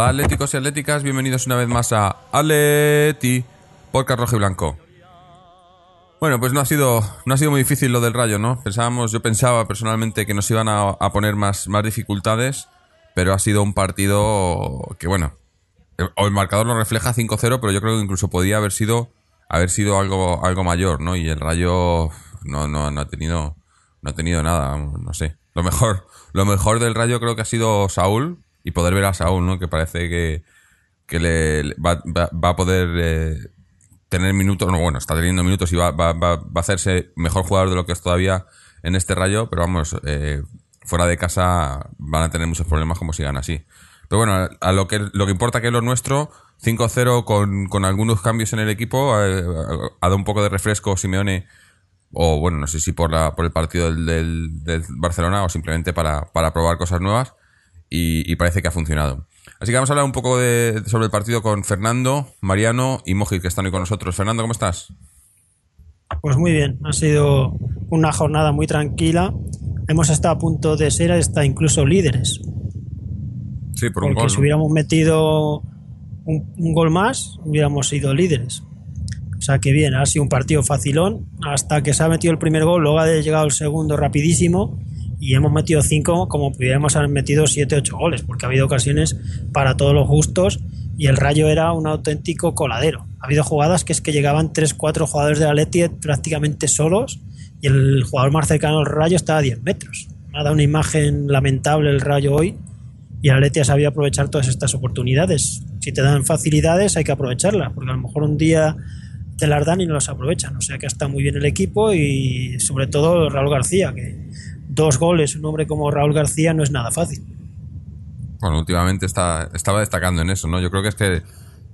Hola atléticos y atléticas, bienvenidos una vez más a Aleti, podcast rojo y blanco. Bueno, pues no ha sido no ha sido muy difícil lo del Rayo, ¿no? Pensábamos, yo pensaba personalmente que nos iban a, poner más, más dificultades, pero ha sido un partido que bueno, el, el marcador lo refleja 5-0, pero yo creo que incluso podía haber sido haber sido algo algo mayor, ¿no? Y el Rayo no, no, no ha tenido no ha tenido nada, no sé. Lo mejor lo mejor del Rayo creo que ha sido Saúl, y poder ver a Saúl, ¿no? Que parece que, que le, va, va, a poder eh, tener minutos, no, bueno, está teniendo minutos y va, va, va, a hacerse mejor jugador de lo que es todavía en este rayo, pero vamos, eh, fuera de casa van a tener muchos problemas como sigan así. Pero bueno, a lo que, lo que importa que es lo nuestro, 5-0 con, con algunos cambios en el equipo, eh, ha dado un poco de refresco Simeone, o bueno, no sé si por, la, por el partido del, del, del Barcelona o simplemente para, para probar cosas nuevas y, parece que ha funcionado. Así que vamos a hablar un poco de, sobre el partido con Fernando, Mariano y Moji, que están hoy con nosotros. Fernando, ¿cómo estás? Pues muy bien, ha sido una jornada muy tranquila. Hemos estado a punto de ser hasta incluso líderes. Sí, por un Porque si hubiéramos metido un, un, gol más, hubiéramos sido líderes. O sea que bien, ha sido un partido facilón hasta que se ha metido el primer gol, luego ha llegado el segundo rapidísimo y hemos metido cinco como pudiéramos haber metido siete, ocho goles, porque ha habido ocasiones para todos los gustos y el Rayo era un auténtico coladero. Ha habido jugadas que es que llegaban tres, cuatro jugadores de Atleti prácticamente solos y el jugador más cercano al Rayo estaba a 10 metros. Me ha dado una imagen lamentable el Rayo hoy y el Atleti ha sabido aprovechar todas estas oportunidades. Si te dan facilidades hay que aprovecharlas, porque a lo mejor un día te las dan y no las aprovechan. O sea que está muy bien el equipo y sobre todo Raúl García, que dos goles un hombre como Raúl García no es nada fácil. Bueno, últimamente está, estaba destacando en eso, ¿no? Yo creo que es que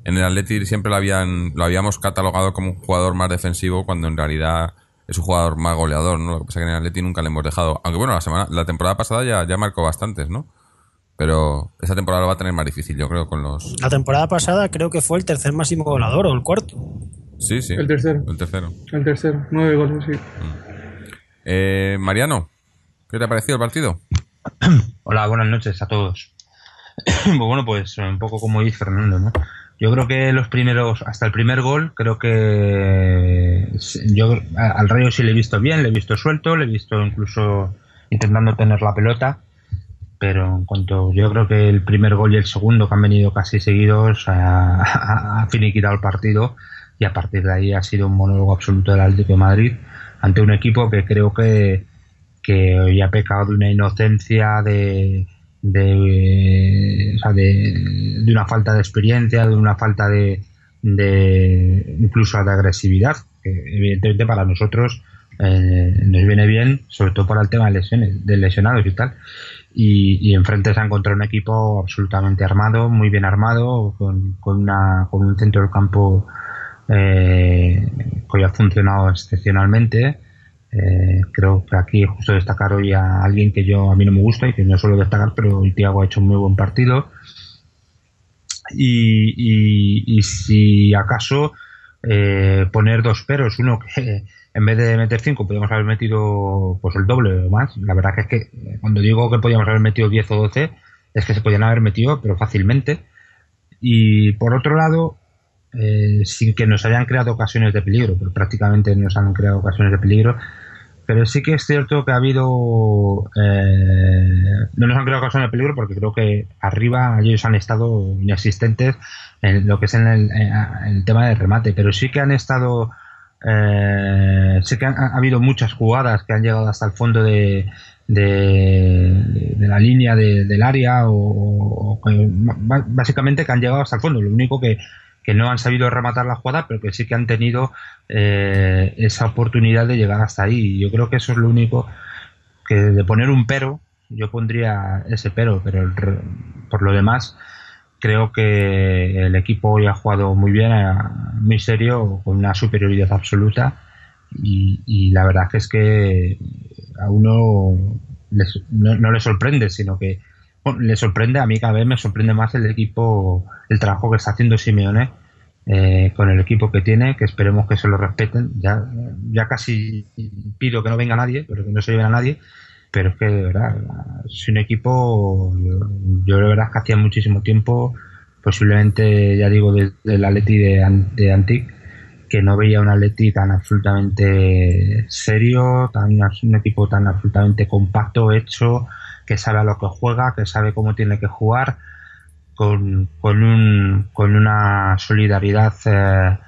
en el Atleti siempre lo, habían, lo habíamos catalogado como un jugador más defensivo cuando en realidad es un jugador más goleador, ¿no? Lo que pasa es que en el Atleti nunca le hemos dejado. Aunque bueno, la, semana, la temporada pasada ya, ya marcó bastantes, ¿no? Pero esa temporada lo va a tener más difícil, yo creo, con los... La temporada pasada creo que fue el tercer máximo goleador o el cuarto. Sí, sí. El tercero. El tercero. El tercero. Nueve goles, sí. Mm. Eh, Mariano, ¿Qué te ha parecido el partido? Hola, buenas noches a todos. Pues bueno, pues un poco como dice Fernando, ¿no? Yo creo que los primeros, hasta el primer gol, creo que yo al Rayo sí le he visto bien, le he visto suelto, le he visto incluso intentando tener la pelota, pero en cuanto yo creo que el primer gol y el segundo que han venido casi seguidos ha finiquitado el partido y a partir de ahí ha sido un monólogo absoluto del Atlético de Madrid ante un equipo que creo que que hoy ha pecado de una inocencia, de, de, de, una falta de experiencia, de una falta de, de incluso de agresividad, que evidentemente para nosotros eh, nos viene bien, sobre todo para el tema de lesiones, de lesionados y tal. Y, y enfrente se ha encontrado un equipo absolutamente armado, muy bien armado, con, con, una, con un centro del campo eh, que ha funcionado excepcionalmente eh, creo que aquí justo destacar hoy a alguien que yo a mí no me gusta y que no suelo destacar, pero hoy Tiago ha hecho un muy buen partido. Y, si acaso eh, poner dos peros, uno que en vez de meter cinco podríamos haber metido pues el doble o más. La verdad que es que eh, cuando digo que podíamos haber metido 10 o 12, es que se podían haber metido, pero fácilmente. Y por otro lado, sin que nos hayan creado ocasiones de peligro, pero prácticamente nos han creado ocasiones de peligro, pero sí que es cierto que ha habido. Eh, no nos han creado ocasiones de peligro porque creo que arriba ellos han estado inexistentes en lo que es en el, tema del remate. Pero sí que han estado. Eh, sí que ha habido muchas jugadas que han llegado hasta el fondo de, de, la línea del área o, básicamente que han llegado hasta el fondo. Lo único que, que no han sabido rematar la jugada, pero que sí que han tenido eh, esa oportunidad de llegar hasta ahí. Y yo creo que eso es lo único que de poner un pero, yo pondría ese pero, pero por lo demás creo que el equipo hoy ha jugado muy bien, muy serio, con una superioridad absoluta y, la verdad es que a uno no, no, le sorprende, sino que le sorprende, a mí cada vez me sorprende más el equipo, el trabajo que está haciendo Simeone eh, con el equipo que tiene, que esperemos que se lo respeten. Ya, ya casi pido que no venga nadie, pero que no se lleven a nadie, pero es que de verdad, es un equipo, yo, de verdad que hacía muchísimo tiempo, posiblemente, ya digo, desde el Atleti de, de Antic, que no veía un Atleti tan absolutamente serio, tan, un equipo tan absolutamente compacto, hecho, que sabe a lo que juega, que sabe cómo tiene que jugar, con, con, un, con una solidaridad eh,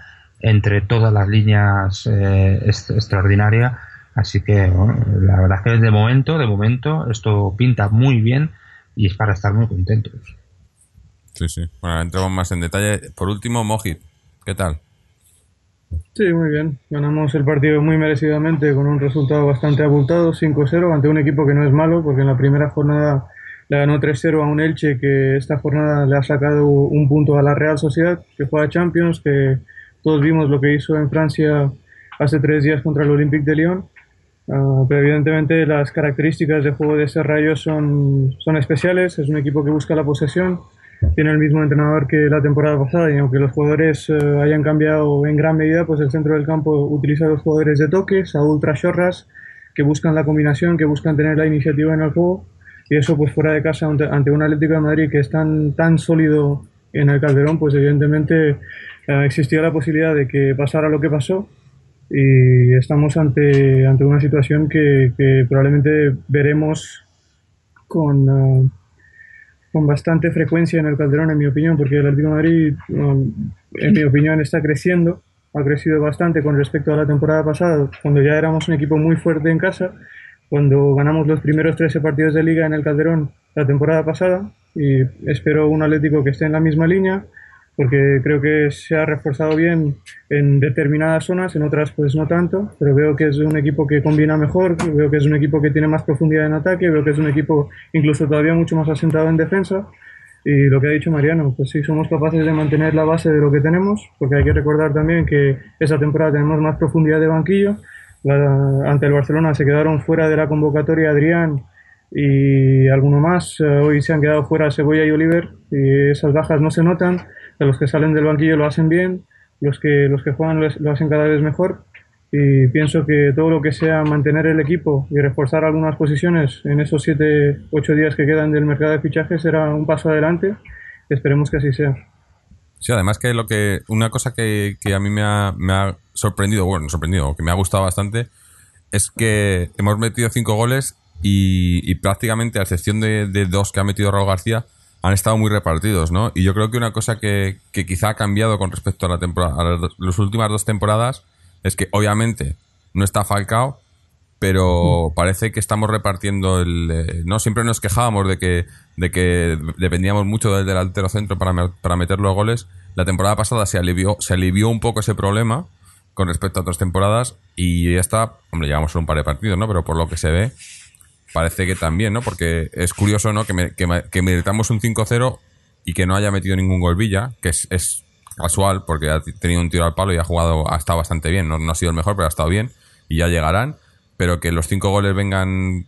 entre todas las líneas eh, extraordinaria. Así que la verdad es que de momento, de momento, esto pinta muy bien y es para estar muy contentos. Sí, sí. Bueno, entramos más en detalle. Por último, Mojit, ¿qué tal? Sí, muy bien. Ganamos el partido muy merecidamente con un resultado bastante abultado, 5-0, ante un equipo que no es malo, porque en la primera jornada le ganó 3-0 a un Elche que esta jornada le ha sacado un punto a la Real Sociedad, que juega Champions, que todos vimos lo que hizo en Francia hace tres días contra el Olympique de Lyon. Ah, pero evidentemente las características de juego de ese rayo son, son especiales. Es un equipo que busca la posesión, tiene el mismo entrenador que la temporada pasada y aunque los jugadores eh, hayan cambiado en gran medida, pues el centro del campo utiliza a los jugadores de toque, a ultra chorras, que buscan la combinación, que buscan tener la iniciativa en el juego y eso pues fuera de casa ante, un Atlético de Madrid que es tan, tan sólido en el Calderón, pues evidentemente eh, existía la posibilidad de que pasara lo que pasó y estamos ante, ante una situación que, probablemente veremos con, eh, con bastante frecuencia en el Calderón, en mi opinión, porque el Atlético Madrid, en mi opinión, está creciendo, ha crecido bastante con respecto a la temporada pasada, cuando ya éramos un equipo muy fuerte en casa, cuando ganamos los primeros 13 partidos de liga en el Calderón la temporada pasada, y espero un Atlético que esté en la misma línea, porque creo que se ha reforzado bien en determinadas zonas, en otras pues no tanto, pero veo que es un equipo que combina mejor, veo que es un equipo que tiene más profundidad en ataque, veo que es un equipo incluso todavía mucho más asentado en defensa. Y lo que ha dicho Mariano, pues sí, somos capaces de mantener la base de lo que tenemos, porque hay que recordar también que esa temporada tenemos más profundidad de banquillo. ante el Barcelona se quedaron fuera de la convocatoria Adrián y alguno más. hoy se han quedado fuera Cebolla y Oliver y esas bajas no se notan los que salen del banquillo lo hacen bien, los que, los que juegan lo hacen cada vez mejor y pienso que todo lo que sea mantener el equipo y reforzar algunas posiciones en esos 7, 8 días que quedan del mercado de fichajes será un paso adelante. Esperemos que así sea. Sí, además que lo que una cosa que, a mí me ha, me ha sorprendido, bueno, sorprendido, que me ha gustado bastante, es que hemos metido 5 goles y, prácticamente, a excepción de, de dos que ha metido Raúl García, han estado muy repartidos, ¿no? Y yo creo que una cosa que, quizá ha cambiado con respecto a la temporada, a las últimas dos temporadas es que obviamente no está Falcao, pero mm. parece que estamos repartiendo el eh, no siempre nos quejábamos de que de que dependíamos mucho del delantero centro para, para meter los goles la temporada pasada se alivió se alivió un poco ese problema con respecto a otras temporadas y ya está hombre llevamos un par de partidos no pero por lo que se ve parece que también, ¿no? Porque es curioso, ¿no? Que, me, que, que un 5-0 y que no haya metido ningún gol Villa, que es, casual porque ha tenido un tiro al palo y ha jugado, ha estado bastante bien. No, no ha sido el mejor, pero ha estado bien y ya llegarán. Pero que los cinco goles vengan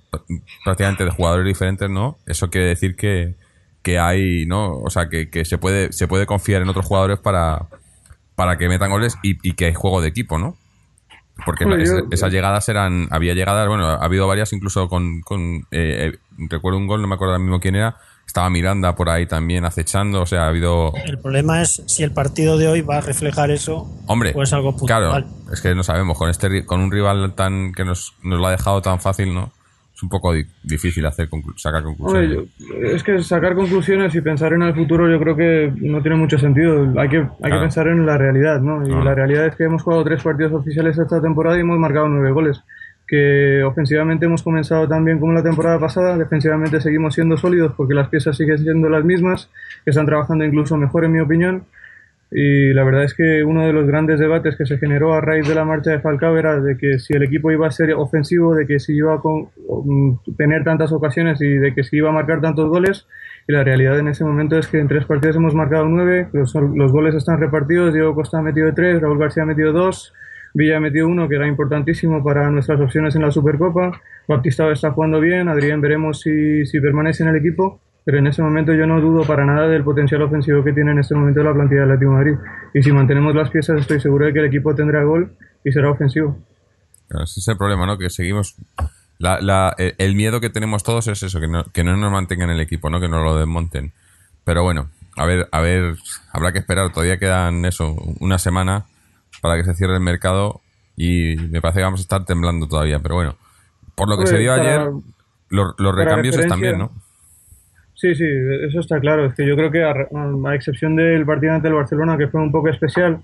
prácticamente de jugadores diferentes, ¿no? Eso quiere decir que, que hay, ¿no? O sea, que, que, se puede se puede confiar en otros jugadores para, para que metan goles y que hay juego de equipo, ¿no? Porque esas llegadas eran. Había llegadas, bueno, ha habido varias incluso con. con eh, eh, recuerdo un gol, no me acuerdo ahora mismo quién era. Estaba Miranda por ahí también acechando, o sea, ha habido. El problema es si el partido de hoy va a reflejar eso. Hombre, o es algo puntual. Claro, es que no sabemos. Con este con un rival tan que nos, nos lo ha dejado tan fácil, ¿no? Un poco difícil hacer sacar conclusiones. es que sacar conclusiones y pensar en el futuro yo creo que no tiene mucho sentido. Hay que, hay que pensar en la realidad, ¿no? Y la realidad es que hemos jugado tres partidos oficiales esta temporada y hemos marcado nueve goles. Que ofensivamente hemos comenzado tan bien como la temporada pasada, defensivamente seguimos siendo sólidos porque las piezas siguen siendo las mismas, que están trabajando incluso mejor en mi opinión y la verdad es que uno de los grandes debates que se generó a raíz de la marcha de Falcao era de que si el equipo iba a ser ofensivo, de que si iba a mm, tener tantas ocasiones y de que si iba a marcar tantos goles. Y la realidad en ese momento es que en tres partidos hemos marcado nueve, los, los goles están repartidos, Diego Costa ha metido tres, Raúl García ha metido dos, Villa ha metido uno, que era importantísimo para nuestras opciones en la Supercopa, Baptista está jugando bien, Adrián veremos si, si permanece en el equipo pero en ese momento yo no dudo para nada del potencial ofensivo que tiene en este momento la plantilla de Atlético Madrid. Y si mantenemos las piezas, estoy seguro de que el equipo tendrá gol y será ofensivo. ese es el problema, ¿no? Que seguimos el miedo que tenemos todos es eso, que no, que no nos mantengan el equipo, ¿no? Que no lo desmonten. Pero bueno, a ver, a ver, habrá que esperar. Todavía quedan eso, una semana para que se cierre el mercado y me parece que vamos a estar temblando todavía. Pero bueno, por lo que se dio ayer, los, recambios están bien, ¿no? Sí, sí, eso está claro. Es que yo creo que a, excepción del partido ante el Barcelona, que fue un poco especial,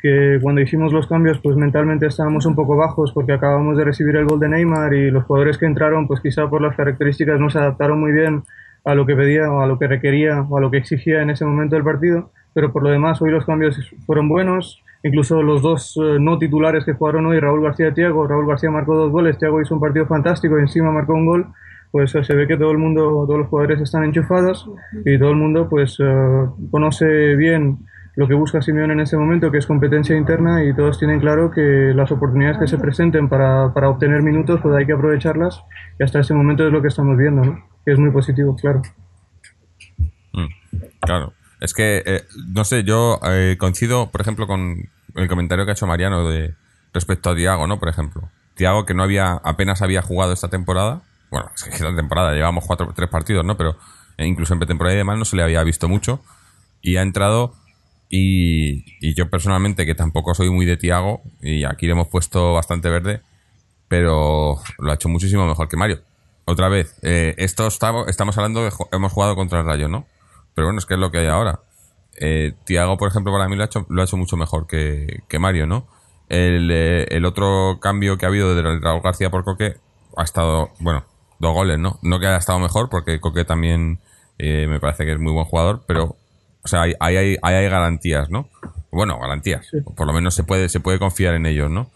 que cuando hicimos los cambios, pues mentalmente estábamos un poco bajos porque acabamos de recibir el gol de Neymar y los jugadores que entraron, pues quizá por las características no se adaptaron muy bien a lo que pedía o a lo que requería o a lo que exigía en ese momento del partido, pero por lo demás hoy los cambios fueron buenos, incluso los dos eh, no titulares que jugaron hoy, Raúl García y Tiago, Raúl García marcó dos goles, Tiago hizo un partido fantástico y encima marcó un gol, pues eh, se ve que todo el mundo, todos los jugadores están enchufados y todo el mundo pues eh, conoce bien lo que busca Simeone en ese momento, que es competencia interna y todos tienen claro que las oportunidades que se presenten para, para obtener minutos pues hay que aprovecharlas y hasta ese momento es lo que estamos viendo, ¿no? es muy positivo, claro. Mm, claro. Es que, eh, no sé, yo eh, coincido, por ejemplo, con el comentario que ha hecho Mariano de respecto a Tiago, ¿no? Por ejemplo. Tiago, que no había, apenas había jugado esta temporada. Bueno, es que esta temporada llevamos cuatro, tres partidos, ¿no? Pero eh, incluso en pretemporada y demás no se le había visto mucho. Y ha entrado y, y, yo personalmente, que tampoco soy muy de Tiago, y aquí le hemos puesto bastante verde, pero lo ha hecho muchísimo mejor que Mario otra vez, eh, esto estamos, estamos hablando de hemos jugado contra el Rayo, ¿no? Pero bueno, es que es lo que hay ahora. Eh, Tiago, por ejemplo, para mí lo ha hecho, lo ha hecho mucho mejor que, Mario, ¿no? El, eh, el, otro cambio que ha habido de Raúl García por Coque ha estado, bueno, dos goles, ¿no? No que haya estado mejor, porque Coque también eh, me parece que es muy buen jugador, pero, o sea, hay, hay, hay, garantías, ¿no? Bueno, garantías. Por lo menos se puede, se puede confiar en ellos, ¿no?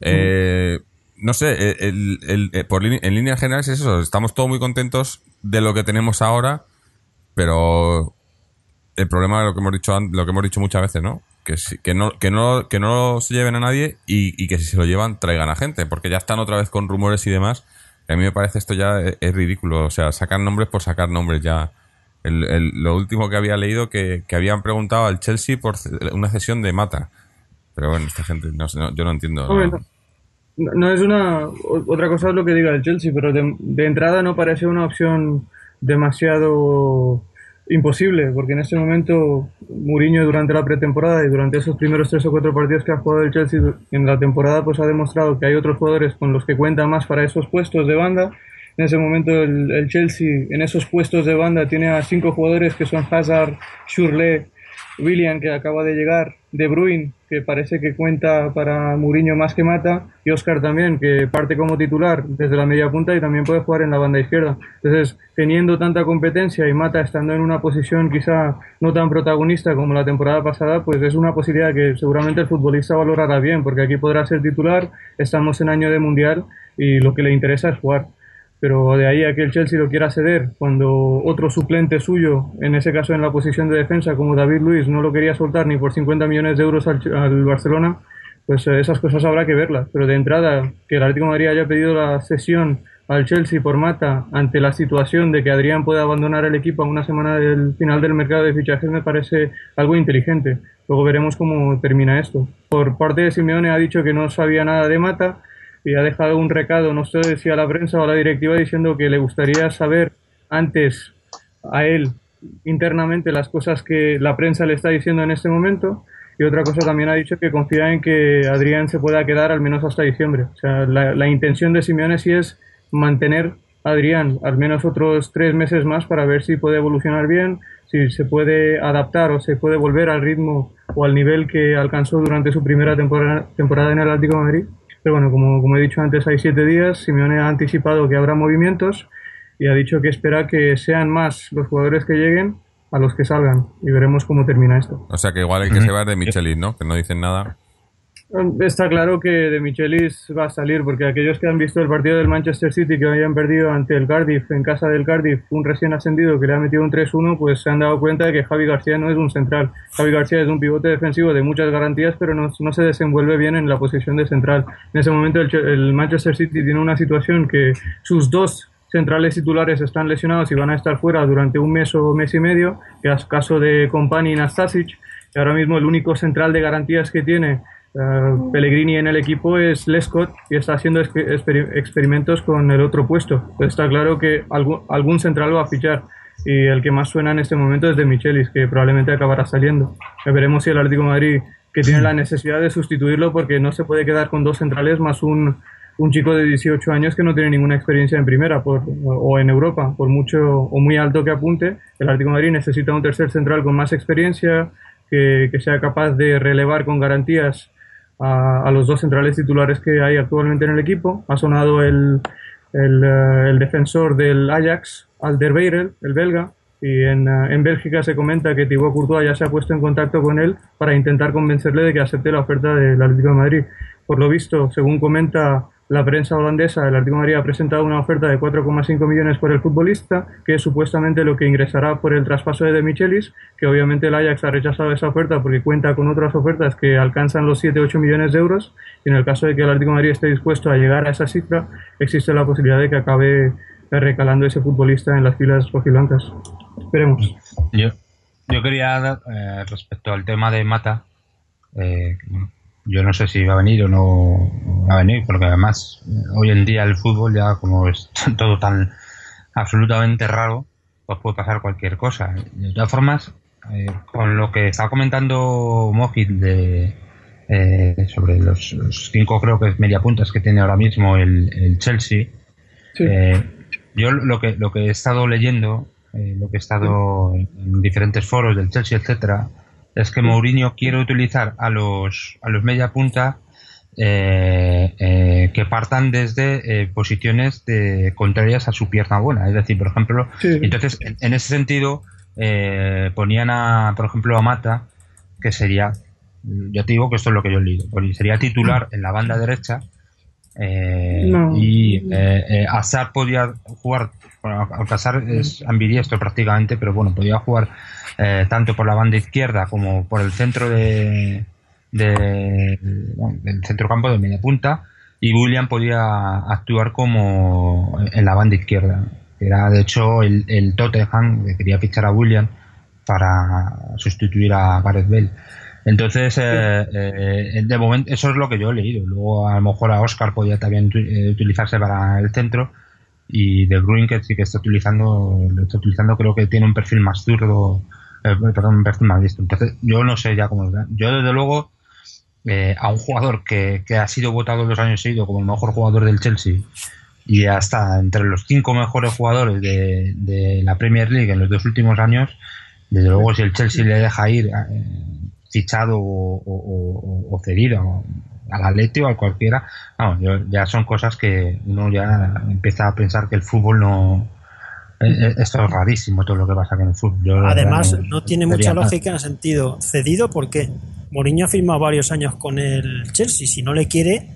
Eh, no sé, eh, el, eh, por, en líneas generales es eso. Estamos todos muy contentos de lo que tenemos ahora, pero el problema es lo que hemos dicho, lo que hemos dicho muchas veces, ¿no? Que, que, no, que, no, que no se lleven a nadie y, que si se lo llevan traigan a gente, porque ya están otra vez con rumores y demás. A mí me parece esto ya es, ridículo. O sea, sacar nombres por sacar nombres ya. lo último que había leído que, que habían preguntado al Chelsea por una cesión de Mata. Pero bueno, esta gente, no, yo no entiendo. No, es una. Otra cosa es lo que diga el Chelsea, pero de, entrada no parece una opción demasiado imposible, porque en este momento Mourinho durante la pretemporada y durante esos primeros tres o cuatro partidos que ha jugado el Chelsea en la temporada, pues ha demostrado que hay otros jugadores con los que cuenta más para esos puestos de banda. En ese momento el, el Chelsea en esos puestos de banda tiene a cinco jugadores que son Hazard, Shurley, William que acaba de llegar, De Bruyne que parece que cuenta para Mourinho más que mata y Oscar también que parte como titular desde la media punta y también puede jugar en la banda izquierda. Entonces, teniendo tanta competencia y Mata estando en una posición quizá no tan protagonista como la temporada pasada, pues es una posibilidad que seguramente el futbolista valorará bien porque aquí podrá ser titular, estamos en año de mundial y lo que le interesa es jugar pero de ahí a que el Chelsea lo quiera ceder cuando otro suplente suyo, en ese caso en la posición de defensa como David Luis, no lo quería soltar ni por 50 millones de euros al, Barcelona, pues eh, esas cosas habrá que verlas. Pero de entrada, que el Atlético de Madrid haya pedido la cesión al Chelsea por Mata ante la situación de que Adrián puede abandonar el equipo a una semana del final del mercado de fichajes me parece algo inteligente. Luego veremos cómo termina esto. Por parte de Simeone ha dicho que no sabía nada de Mata, y ha dejado un recado, no sé si a la prensa o a la directiva, diciendo que le gustaría saber antes a él internamente las cosas que la prensa le está diciendo en este momento. Y otra cosa también ha dicho que confía en que Adrián se pueda quedar al menos hasta diciembre. O sea, la, intención de Simeone sí es mantener Adrián al menos otros tres meses más para ver si puede evolucionar bien, si se puede adaptar o se puede volver al ritmo o al nivel que alcanzó durante su primera temporada, temporada en el Atlético de Madrid pero bueno, como, como he dicho antes, hay siete días. Simeone ha anticipado que habrá movimientos y ha dicho que espera que sean más los jugadores que lleguen a los que salgan y veremos cómo termina esto. O sea que igual hay que se va de Michelis, ¿no? Que no dicen nada. Está claro que de Michelis va a salir, porque aquellos que han visto el partido del Manchester City que habían perdido ante el Cardiff, en casa del Cardiff, un recién ascendido que le ha metido un 3-1, pues se han dado cuenta de que Javi García no es un central. Javi García es un pivote defensivo de muchas garantías, pero no, no se desenvuelve bien en la posición de central. En ese momento el, el Manchester City tiene una situación que sus dos centrales titulares están lesionados y van a estar fuera durante un mes o mes y medio, que es caso de Company y Nastasic, que ahora mismo el único central de garantías que tiene Pellegrini en el equipo es Lescott y está haciendo experimentos con el otro puesto. Pues está claro que algún, algún central va a fichar y el que más suena en este momento es de Michelis, que probablemente acabará saliendo. veremos si el Atlético de Madrid, que tiene la necesidad de sustituirlo porque no se puede quedar con dos centrales más un, un chico de 18 años que no tiene ninguna experiencia en primera por, o en Europa, por mucho o muy alto que apunte, el Atlético de Madrid necesita un tercer central con más experiencia, que, que sea capaz de relevar con garantías a, los dos centrales titulares que hay actualmente en el equipo. Ha sonado el, el, eh, el defensor del Ajax, Alderweireld, el belga, y en, eh, en, Bélgica se comenta que Thibaut Courtois ya se ha puesto en contacto con él para intentar convencerle de que acepte la oferta del Atlético de Madrid. Por lo visto, según comenta la prensa holandesa, el Atlético de Madrid ha presentado una oferta de 4,5 millones por el futbolista, que es supuestamente lo que ingresará por el traspaso de De Michelis, que obviamente el Ajax ha rechazado esa oferta porque cuenta con otras ofertas que alcanzan los 7-8 millones de euros. Y en el caso de que el Atlético de Madrid esté dispuesto a llegar a esa cifra, existe la posibilidad de que acabe recalando ese futbolista en las filas rojiblancas. Esperemos. Yo, yo quería, eh, respecto al tema de Mata, eh, yo no sé si va a venir o no va a venir, porque además eh, hoy en día el fútbol ya como es todo tan absolutamente raro, pues puede pasar cualquier cosa. De todas formas, eh, con lo que estaba comentando Mojit de, eh, sobre los, cinco creo que es media puntas que tiene ahora mismo el, Chelsea, yo lo que, lo que he estado leyendo, lo que he estado en diferentes foros del Chelsea, etcétera, es que Mourinho quiere utilizar a los, a los media punta eh, eh, que partan desde eh, posiciones de, contrarias a su pierna buena. Es decir, por ejemplo, entonces en, ese sentido ponían a, por ejemplo, a Mata, que sería, yo te digo que esto es lo que yo he leído, sería titular en la banda derecha y eh, podía jugar, bueno, Alcázar es ambidiestro prácticamente, pero bueno, podía jugar eh, tanto por la banda izquierda como por el centro de, de del centrocampo de media punta y William podía actuar como en la banda izquierda. Era de hecho el, el Tottenham que quería fichar a William para sustituir a Gareth Bale. Entonces, eh, eh, de momento, eso es lo que yo he leído. Luego, a lo mejor a Oscar podía también utilizarse para el centro. Y De Bruyne, que sí que está utilizando, lo está utilizando, creo que tiene un perfil más zurdo eh, perdón, me mal visto. Entonces, yo no sé ya cómo. Yo, desde luego, eh, a un jugador que, ha sido votado los años seguidos como el mejor jugador del Chelsea y hasta entre los cinco mejores jugadores de, la Premier League en los dos últimos años, desde luego, si el Chelsea le deja ir eh, fichado o, cedido al Atleti o a cualquiera, ya son cosas que uno ya empieza a pensar que el fútbol no, eh, eh, esto es rarísimo todo lo que pasa con el fútbol. Además, no, tiene mucha lógica en el sentido cedido porque Mourinho ha firmado varios años con el Chelsea. Si no le quiere,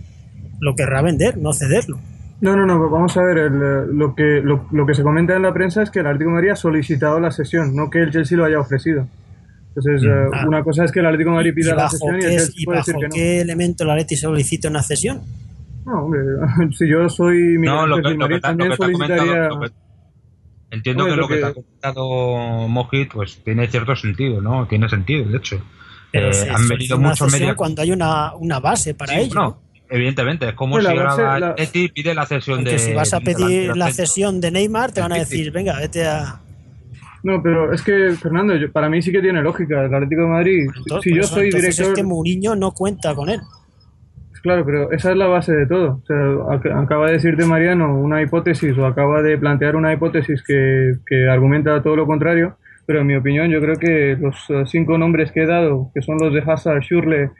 lo querrá vender, no cederlo. No, no, no, vamos a ver, eh, lo, que, lo, que se comenta en la prensa es que el Atlético de Madrid ha solicitado la sesión, no que el Chelsea lo haya ofrecido. Entonces, mm. ah. una cosa es que el Atlético de Madrid pida la sesión y el Chelsea puede decir que no. qué elemento el Atlético solicita una cesión? No, hombre, si yo soy no, lo que, Madrid, también solicitaría... Entiendo que lo que, te ha comentado Mojit pues tiene cierto sentido, ¿no? Tiene sentido, de hecho. Eh, han venido muchos medios cuando hay una, una base para ello. No, evidentemente, es como si ahora la... pide la cesión de. Si vas a pedir la cesión de Neymar, te van a decir, venga, vete a. No, pero es que, Fernando, para mí sí que tiene lógica. El Atlético de Madrid, si yo soy director. Es que Mourinho no cuenta con él. Claro, pero esa es la base de todo. Acaba de decirte Mariano una hipótesis o acaba de plantear una hipótesis que, que argumenta todo lo contrario, pero en mi opinión yo creo que los eh, cinco nombres que he dado, que son los de Hazard, Schürrle,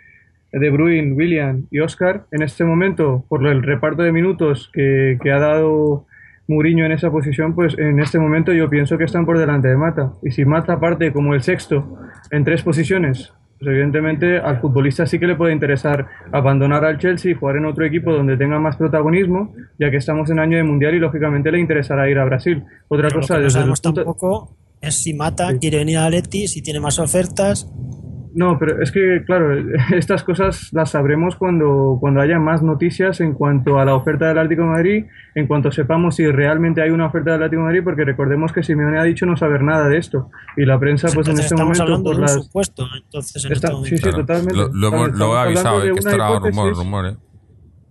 De Bruyne, William y Oscar, en este momento, por el reparto de minutos que, que ha dado Mourinho en esa posición, pues en este momento yo pienso que están por delante de Mata. Y si Mata parte como el sexto en tres posiciones, pues evidentemente al futbolista sí que le puede interesar abandonar al Chelsea y jugar en otro equipo donde tenga más protagonismo, ya que estamos en año de mundial y lógicamente le interesará ir a Brasil. Otra cosa, lo que no sabemos tampoco es si Mata quiere venir a Leti, si tiene más ofertas. No, pero es que, claro, estas cosas las sabremos cuando, cuando haya más noticias en cuanto a la oferta del Atlético de Madrid, en cuanto sepamos si realmente hay una oferta del Atlético de Madrid, porque recordemos que Simeone ha dicho no saber nada de esto. Y la prensa, pues en este estamos momento, hablando por de un las... supuesto, entonces en Está- este sí, sí, totalmente. Lo, lo, lo he avisado, de eh, que esto una era rumor, rumor, eh.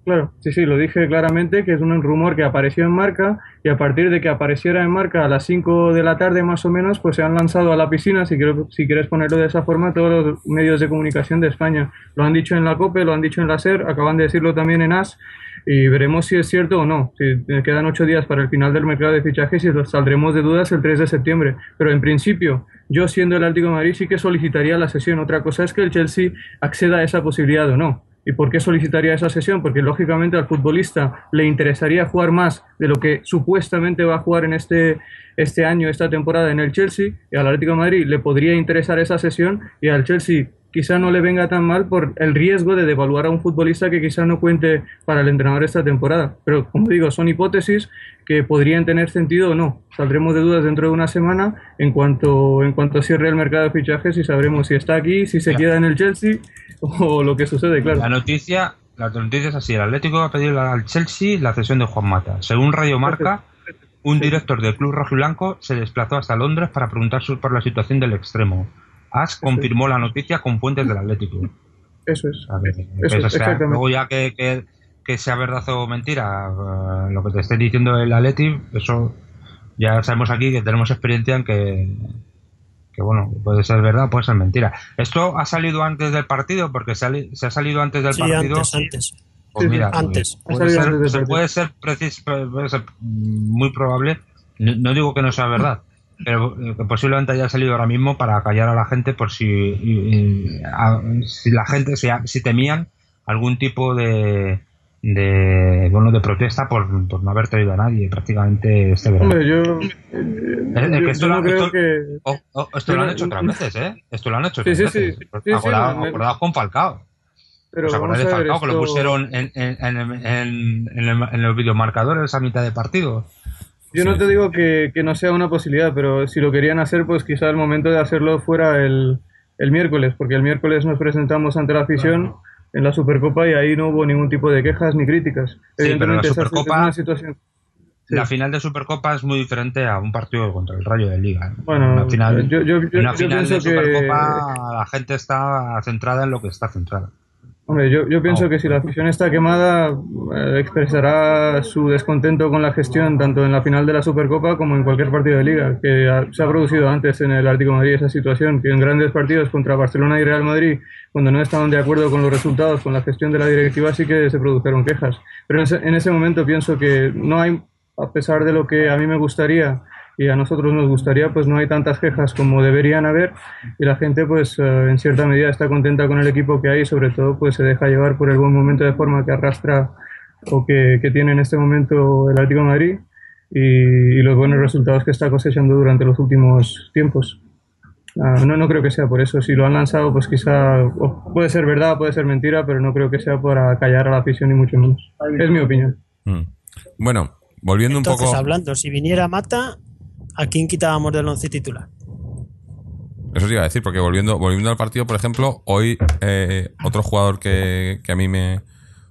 Claro, sí, sí, lo dije claramente que es un rumor que apareció en marca y a partir de que apareciera en marca a las 5 de la tarde más o menos, pues se han lanzado a la piscina, si, quiero- si quieres ponerlo de esa forma, todos los medios de comunicación de España. Lo han dicho en la COPE, lo han dicho en la SER, acaban de decirlo también en AS y veremos si es cierto o no. Si quedan ocho días para el final del mercado de fichajes y saldremos de dudas el 3 de septiembre. Pero en principio, yo siendo el Atlético de Madrid sí que solicitaría la sesión. Otra cosa es que el Chelsea acceda a esa posibilidad o no. ¿Y por qué solicitaría esa sesión? Porque lógicamente al futbolista le interesaría jugar más de lo que supuestamente va a jugar en este, este año, esta temporada en el Chelsea, y al Atlético Madrid le podría interesar esa sesión y al Chelsea quizá no le venga tan mal por el riesgo de devaluar a un futbolista que quizá no cuente para el entrenador esta temporada. Pero como digo, son hipótesis que podrían tener sentido o no. Saldremos de dudas dentro de una semana en cuanto, en cuanto cierre el mercado de fichajes y sabremos si está aquí, si se queda en el Chelsea o lo que sucede, claro. La noticia, la noticia es así: el Atlético va a pedir al Chelsea la cesión de Juan Mata. Según Radio Marca, un director del club rojiblanco se desplazó hasta Londres para preguntar por la situación del extremo. As confirmó la noticia con fuentes del Atlético. Eso es. A ver, Eso pues, es, o sea, exactamente. luego ya que, que, que sea verdad o mentira, eh, lo que te esté diciendo el Atleti, eso ya sabemos aquí que tenemos experiencia en que, que bueno, puede ser verdad o puede ser mentira. Esto ha salido antes del partido, porque sali- se ha salido antes del Sí, partido. antes, antes. Pues Sí, mira, antes. Ha Puede ser, antes se puede ser, precis- puede ser muy probable, no, no digo que no sea verdad, pero eh, posiblemente haya salido ahora mismo para callar a la gente por si, y- y- a- si la gente, si, si temían algún tipo de, de bueno de protesta por, por no haber traído a nadie prácticamente este verano. Hombre, yo, esto lo- esto- esto han hecho otras veces, ¿eh? Esto lo han hecho Sí, otras sí, sí. veces. Sí, sí, acordaos con Falcao. Pero ¿Os acordáis de Falcao que lo esto- pusieron en, en, en, en, en los videomarcadores a mitad de partido? Yo no Sí. te digo que, que no sea una posibilidad, pero si lo querían hacer, pues quizá el momento de hacerlo fuera el, el miércoles, porque el miércoles nos presentamos ante la afición en la Supercopa y ahí no hubo ningún tipo de quejas ni críticas. pero la esa es- Supercopa- es una situación. Sí. La final de Supercopa es muy diferente a un partido contra el Rayo de Liga. Bueno, una final, yo- yo- yo- una final de que- Supercopa la gente está centrada en lo que está centrada. Hombre, yo, yo pienso No. que si la afición está quemada, eh, expresará su descontento con la gestión tanto en la final de la Supercopa como en cualquier partido de liga, que ha- se ha producido antes en el de Madrid esa situación, que en grandes partidos contra Barcelona y Real Madrid, cuando no estaban de acuerdo con los resultados, con la gestión de la directiva, sí que se produjeron quejas. Pero en ese, en ese momento pienso que no hay, a pesar de lo que a mí me gustaría y a nosotros nos gustaría, pues no hay tantas quejas como deberían haber y la gente pues eh, en cierta medida está contenta con el equipo que hay y sobre todo pues se deja llevar por el buen momento de forma que arrastra o que, que tiene en este momento el Atlético de Madrid y, y los buenos resultados que está cosechando durante los últimos tiempos. Ah, no, no creo que sea por eso. Si lo han lanzado, pues quizá o puede ser verdad, puede ser mentira, pero no creo que sea para callar a la afición ni mucho menos. Es mi opinión. Mm. Bueno, volviendo Entonces, un poco. hablando, si viniera Mata, ¿a quién quitábamos del once titular? Eso te iba a decir, porque volviendo, volviendo al partido, por ejemplo, hoy eh, otro jugador que, que a mí me,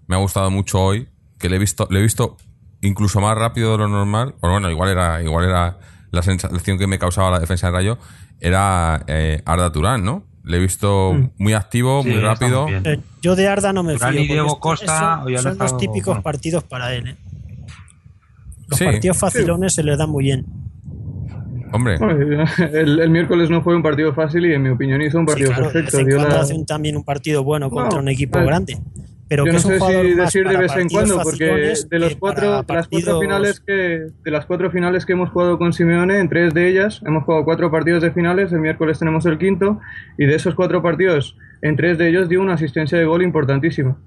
me ha gustado mucho hoy, que le he visto, le he visto incluso más rápido de lo normal, o bueno, igual era, igual era la sensación que me causaba la defensa de Rayo, era eh, Arda Turán, ¿no? Le he visto muy activo, Sí, muy rápido. muy. Eh, yo de Arda no me Durán fío. y Diego Costa son, son los típicos bueno. partidos para él. ¿eh? Los Sí. partidos facilones se les dan muy bien. Hombre, el, el miércoles no fue un partido fácil y en mi opinión hizo un Sí, partido claro, perfecto. Dio cuando la- hace un- también un partido bueno contra No, un equipo eh, grande. Pero Yo que no sé si decir de vez en cuando, porque de los cuatro, las cuatro finales que de las cuatro finales que hemos jugado con Simeone, en tres de ellas hemos jugado cuatro partidos de finales. El miércoles tenemos el quinto y de esos cuatro partidos, en tres de ellos dio una asistencia de gol importantísima.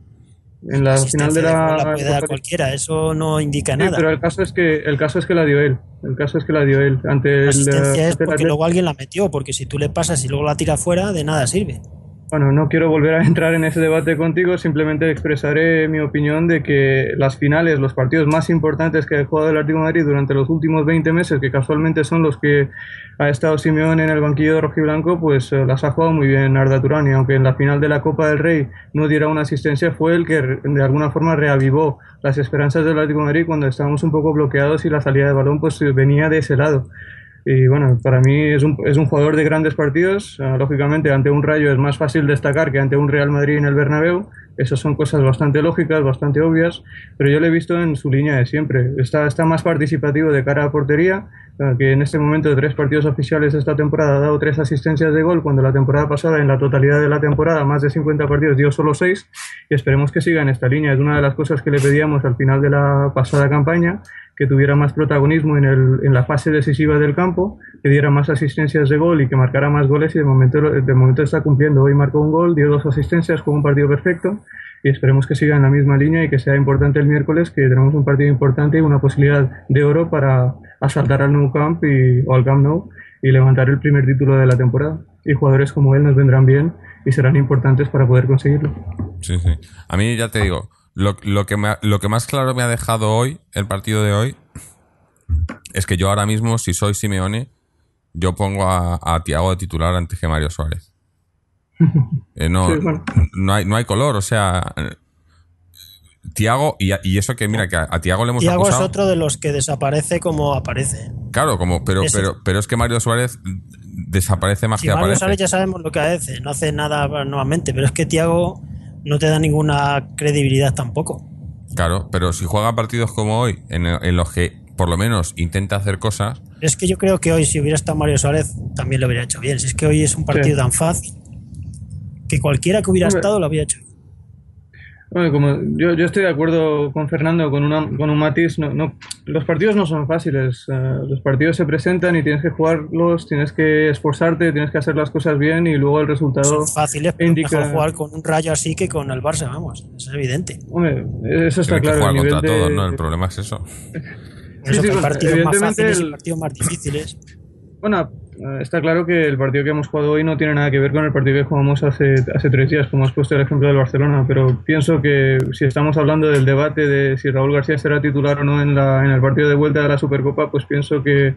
En la final de la, la puede dar cualquiera, eso no indica Sí, nada. pero el caso es que el caso es que la dio él. El caso es que la dio él ante La el asistencia es el porque Atlet- luego alguien la metió, porque si tú le pasas y luego la tiras fuera, de nada sirve. Bueno, no quiero volver a entrar en ese debate contigo, simplemente expresaré mi opinión de que las finales, los partidos más importantes que ha jugado el Atlético Madrid durante los últimos 20 meses, que casualmente son los que ha estado Simeone en el banquillo de rojiblanco, pues eh, las ha jugado muy bien Arda Turán y aunque en la final de la Copa del Rey no diera una asistencia, fue el que de alguna forma reavivó las esperanzas del Atlético Madrid cuando estábamos un poco bloqueados y la salida de balón pues venía de ese lado. Y bueno, para mí es un, es un jugador de grandes partidos. Ah, lógicamente, ante un Rayo es más fácil destacar que ante un Real Madrid en el Bernabéu. Esas son cosas bastante lógicas, bastante obvias, pero yo le he visto en su línea de siempre. Está, está más participativo de cara a portería, que en este momento de tres partidos oficiales de esta temporada ha dado tres asistencias de gol, cuando la temporada pasada, en la totalidad de la temporada, más de 50 partidos, dio solo seis, y esperemos que siga en esta línea. Es una de las cosas que le pedíamos al final de la pasada campaña, que tuviera más protagonismo en, el, en la fase decisiva del campo, que diera más asistencias de gol y que marcara más goles y de momento, de momento está cumpliendo. Hoy marcó un gol, dio dos asistencias, con un partido perfecto y esperemos que siga en la misma línea y que sea importante el miércoles, que tenemos un partido importante y una posibilidad de oro para asaltar al Nou Camp y, o al Camp Nou y levantar el primer título de la temporada. Y jugadores como él nos vendrán bien y serán importantes para poder conseguirlo. Sí, sí. A mí ya te digo, lo, lo, que lo que más claro me ha dejado hoy, el partido de hoy, es que yo ahora mismo, si soy Simeone, yo pongo a, a Tiago de titular antes que Mario Suárez. Eh, no, no, hay, no hay color, o sea. Tiago, y, y, eso que mira, que a, Tiago le hemos Tiago es otro de los que desaparece como aparece. Claro, como, pero, pero, pero es que Mario Suárez desaparece más que Mario aparece. Suárez ya sabemos lo que hace, no hace nada nuevamente, pero es que Tiago no te da ninguna credibilidad tampoco. Claro, pero si juega partidos como hoy, en, en los que por lo menos intenta hacer cosas. Es que yo creo que hoy, si hubiera estado Mario Suárez, también lo hubiera hecho bien. Si es que hoy es un partido sí. tan fácil que cualquiera que hubiera Hombre. estado lo había hecho. Bueno, como yo, yo, estoy de acuerdo con Fernando con, una, con un matiz. No, no, los partidos no son fáciles. Uh, los partidos se presentan y tienes que jugarlos, tienes que esforzarte, tienes que hacer las cosas bien y luego el resultado. Son fáciles, indica... mejor jugar con un rayo así que con el Barça, vamos. Es evidente. Hombre, eso está Tienes claro. Que jugar contra de... todos, ¿no? El problema es eso. Sí, sí, hay partidos más fáciles el... y partidos más difíciles. Bueno, está claro que el partido que hemos jugado hoy no tiene nada que ver con el partido que jugamos hace, hace tres días, como has puesto el ejemplo del Barcelona, pero pienso que si estamos hablando del debate de si Raúl García será titular o no en, la, en el partido de vuelta de la Supercopa, pues pienso que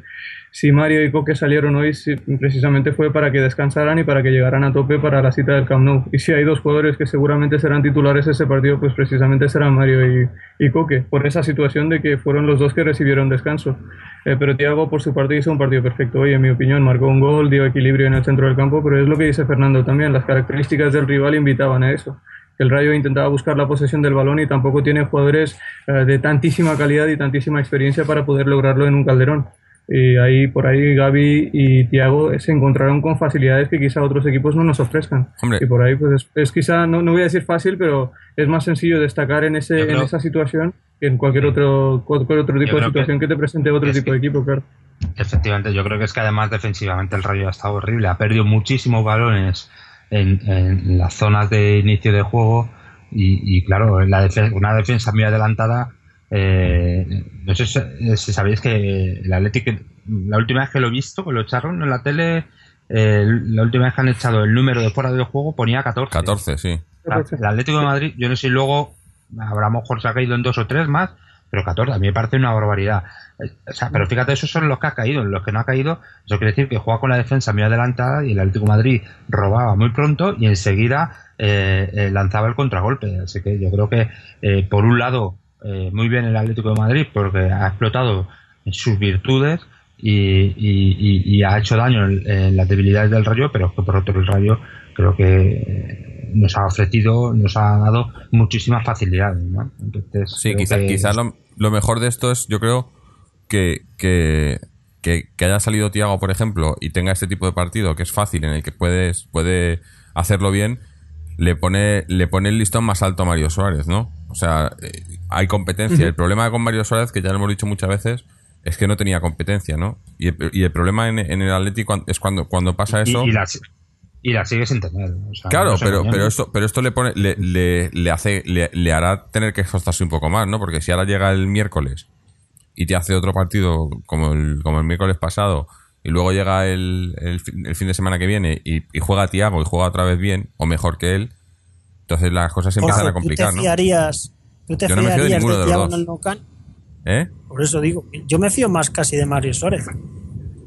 si Mario y Coque salieron hoy precisamente fue para que descansaran y para que llegaran a tope para la cita del Camp Nou. Y si hay dos jugadores que seguramente serán titulares ese partido, pues precisamente serán Mario y, Coque, por esa situación de que fueron los dos que recibieron descanso. Eh, pero Thiago, por su parte, hizo un partido perfecto hoy, en mi opinión. Marcó un gol, dio equilibrio en el centro del campo, pero es lo que dice Fernando también. Las características del rival invitaban a eso. El Rayo intentaba buscar la posesión del balón y tampoco tiene jugadores eh, de tantísima calidad y tantísima experiencia para poder lograrlo en un calderón. Y ahí, por ahí, Gaby y Thiago se encontraron con facilidades que quizá otros equipos no nos ofrezcan. Hombre. Y por ahí, pues es, es quizá, no, no, voy a decir fácil, pero es más sencillo destacar en, ese, creo... en esa situación que en cualquier otro, cualquier otro tipo de situación que, que, te presente otro tipo que, de equipo, claro. Efectivamente, yo creo que es que además defensivamente el Rayo ha estado horrible, ha perdido muchísimos balones en, en las zonas de inicio de juego y, y claro, la defen una defensa muy adelantada eh, no sé si sabéis que el Atlético, la última vez que lo he visto, que lo echaron en la tele, eh, la última vez que han echado el número de fuera del juego ponía 14. 14, sí. El Atlético de Madrid, yo no sé si luego habrá mejor se ha caído en dos o tres más, pero 14 a mí me parece una barbaridad. O sea, pero fíjate, esos son los que ha caído. En los que no ha caído, eso quiere decir que juega con la defensa muy adelantada y el Atlético de Madrid robaba muy pronto y enseguida eh, eh, lanzaba el contragolpe. Así que yo creo que, eh, por un lado, eh, muy bien el Atlético de Madrid porque ha explotado sus virtudes y, y, y ha hecho daño en, las debilidades del Rayo, pero que por otro el Rayo creo que nos ha ofrecido, nos ha dado muchísimas facilidades. ¿no? Entonces, sí, quizá, que... quizá lo, lo, mejor de esto es, yo creo, que, que, que, que haya salido Tiago, por ejemplo, y tenga este tipo de partido que es fácil, en el que puedes, puede hacerlo bien, le pone, le pone el listón más alto a Mario Suárez, ¿no? O sea, eh, hay competencia. Uh -huh. El problema con Mario Suárez, que ya lo hemos dicho muchas veces, es que no tenía competencia, ¿no? Y el, y el problema en, en, el Atlético es cuando, cuando pasa eso. Y, y, la, y la sigue sin tener. O sea, claro, no pero, pero, esto, pero esto le pone, le, le, le hace, le, le, hará tener que esforzarse un poco más, ¿no? Porque si ahora llega el miércoles y te hace otro partido como el, como el miércoles pasado y luego llega el, el, fin, el fin de semana que viene y, y juega Tiago y juega otra vez bien, o mejor que él, entonces las cosas se empiezan Ojo, a complicar, ¿Tú te ¿no? Tú te Yo no me fío de fiarías ninguno de los Thiago dos. ¿Eh? Por eso digo, yo me fío más casi de Mario Suárez.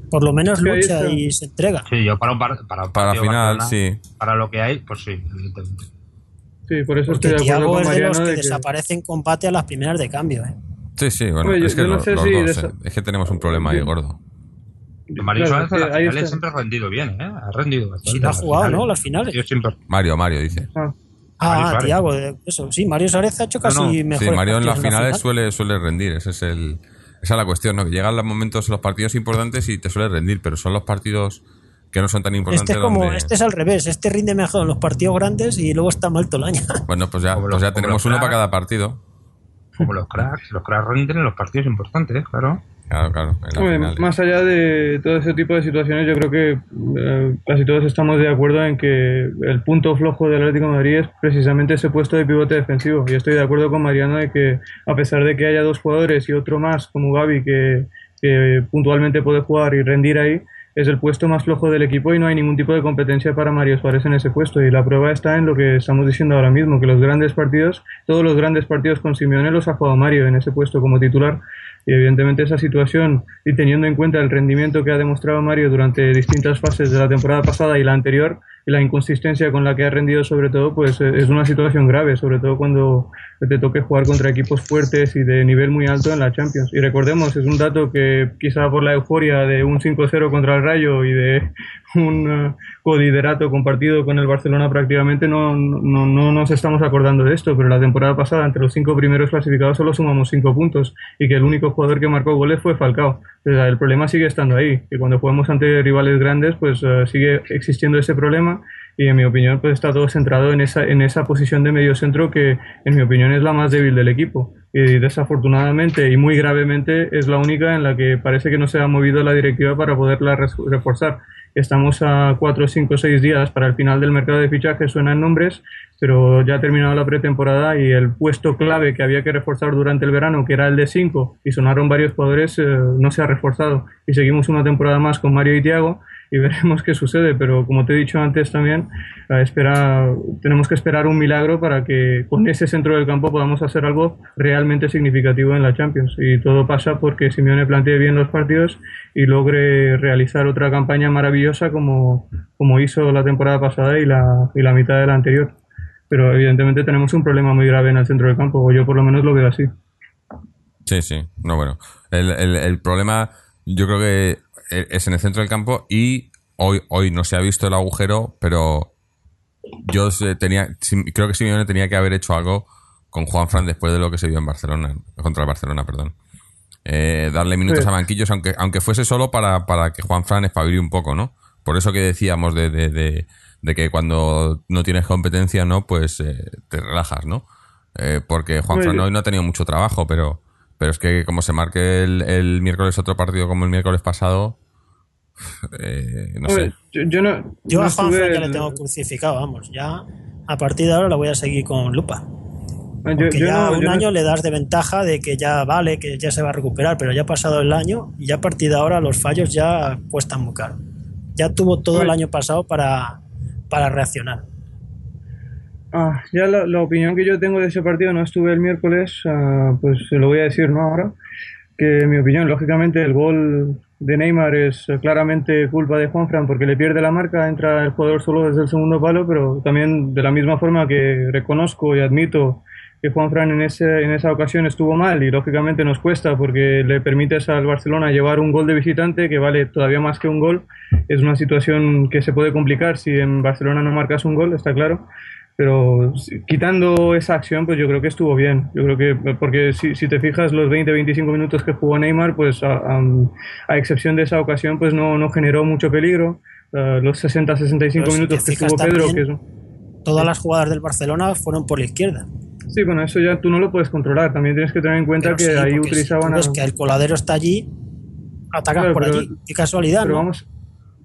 Por lo menos lucha y se entrega. Sí, yo para un par- para, un Para final, Barcelona, sí. Para lo que hay, pues sí, evidentemente. Sí, por eso Porque estoy de acuerdo con es de los que, de que... desaparece en combate a las primeras de cambio. ¿eh? Sí, sí, bueno, yo- es que no los, sé los si dos, de eh, esa- es que tenemos un problema ahí gordo. Mario Claro, Suárez es las finales siempre ha rendido bien, ¿eh? Ha rendido bastante. Sí, lo ha jugado. ¿no? Las finales. Yo siempre... Mario, Mario dice. Ah, Ah, eh, eso. Sí, Mario Suárez ha hecho casi No, no. mejor. Sí, Mario en las finales suele, suele rendir, ese es el, esa es la cuestión, ¿no? Que llegan los momentos, los partidos importantes y te suele rendir, pero son los partidos que no son tan importantes Este es como, donde- este es al revés, este rinde mejor en los partidos grandes y luego está mal todo el año. Bueno, pues ya, pues ya tenemos uno para cada partido. Como los cracks, los cracks rinden en los partidos importantes, claro. Claro, claro, más allá de todo ese tipo de situaciones, yo creo que eh, casi todos estamos de acuerdo en que el punto flojo del Atlético de Madrid es precisamente ese puesto de pivote defensivo. Y estoy de acuerdo con Mariano de que a pesar de que haya dos jugadores y otro más como Gaby que, que puntualmente puede jugar y rendir ahí, es el puesto más flojo del equipo y no hay ningún tipo de competencia para Mario Suárez en ese puesto. Y la prueba está en lo que estamos diciendo ahora mismo, que los grandes partidos, todos los grandes partidos con Simeone los ha jugado Mario en ese puesto como titular. Y evidentemente esa situación, y teniendo en cuenta el rendimiento que ha demostrado Mario durante distintas fases de la temporada pasada y la anterior, y la inconsistencia con la que ha rendido sobre todo, pues eh, es una situación grave, sobre todo cuando te toque jugar contra equipos fuertes y de nivel muy alto en la Champions. Y recordemos, es un dato que quizá por la euforia de un 5-0 contra el Rayo y de un eh, coliderato compartido con el Barcelona prácticamente no, no, no nos estamos acordando de esto, pero la temporada pasada entre los cinco primeros clasificados solo sumamos cinco puntos y que el único jugador que marcó goles fue Falcao. El problema sigue estando ahí, que cuando jugamos ante rivales grandes pues eh, sigue existiendo ese problema y en mi opinión pues está todo centrado en esa, en esa posición de medio centro que en mi opinión es la más débil del equipo y desafortunadamente y muy gravemente es la única en la que parece que no se ha movido la directiva para poderla reforzar. Estamos a 4, 5, 6 días para el final del mercado de fichajes, suenan nombres, pero ya ha terminado la pretemporada y el puesto clave que había que reforzar durante el verano, que era el de 5, y sonaron varios jugadores, eh, no se ha reforzado. Y seguimos una temporada más con Mario y Tiago y veremos qué sucede, pero como te he dicho antes también, eh, espera, tenemos que esperar un milagro para que con ese centro del campo podamos hacer algo realmente significativo en la Champions. Y todo pasa porque Simeone plantee bien los partidos y logre realizar otra campaña maravillosa como, como hizo la temporada pasada y la, y la mitad de la anterior. Pero evidentemente tenemos un problema muy grave en el centro del campo, o yo por lo menos lo veo así. Sí, sí. No, bueno. El, el, el problema, yo creo que es en el centro del campo y hoy, hoy no se ha visto el agujero, pero yo se- tenía, creo que Simeone tenía que haber hecho algo con Juan Fran después de lo que se vio en Barcelona, contra el Barcelona, perdón. Eh, darle minutos Sí. a banquillos, aunque, aunque fuese solo para, para que Juan Fran espabile un poco, ¿no? Por eso que decíamos de, de, de, de que cuando no tienes competencia, ¿no? Pues eh, te relajas, ¿no? Eh, porque Juan Fran yo- hoy no ha tenido mucho trabajo, pero, pero es que como se marque el, el miércoles otro partido como el miércoles pasado, eh, no Hombre, sé. yo, yo no, Yo no a Juanfran estuve ya le tengo crucificado, vamos. Ya a partir de ahora la voy a seguir con lupa. yo- Porque yo ya no- un yo no- año le das de ventaja de que ya vale, que ya se va a recuperar, pero ya ha pasado el año y ya a partir de ahora los fallos ya cuestan muy caro. Ya tuvo todo el año pasado para, para reaccionar. Ah, ya la, opinión que yo tengo de ese partido, no estuve el miércoles, ah, pues se lo voy a decir no ahora, que mi opinión, lógicamente el gol de Neymar es eh, claramente culpa de Juanfran porque le pierde la marca, entra el jugador solo desde el segundo palo, pero también de la misma forma que reconozco y admito que Juanfran en, ese, en esa ocasión estuvo mal y lógicamente nos cuesta porque le permites al Barcelona llevar un gol de visitante que vale todavía más que un gol. Es una situación que se puede complicar si en Barcelona no marcas un gol, está claro. Pero si- quitando esa acción, pues yo creo que estuvo bien. Yo creo que, porque si, si te fijas, los 20-25 minutos que jugó Neymar, pues a, a- a excepción de esa ocasión, pues no, no generó mucho peligro. Eh, los 60-65 Pero si minutos te que estuvo Pedro, que es, Todas las jugadas del Barcelona fueron por la izquierda. Sí, bueno, eso ya tú no lo puedes controlar. También tienes que tener en cuenta Pero que sí, ahí utilizaban tú a... que el coladero está allí, atacas Claro, por pero- allí. Qué casualidad, Pero ¿no? vamos,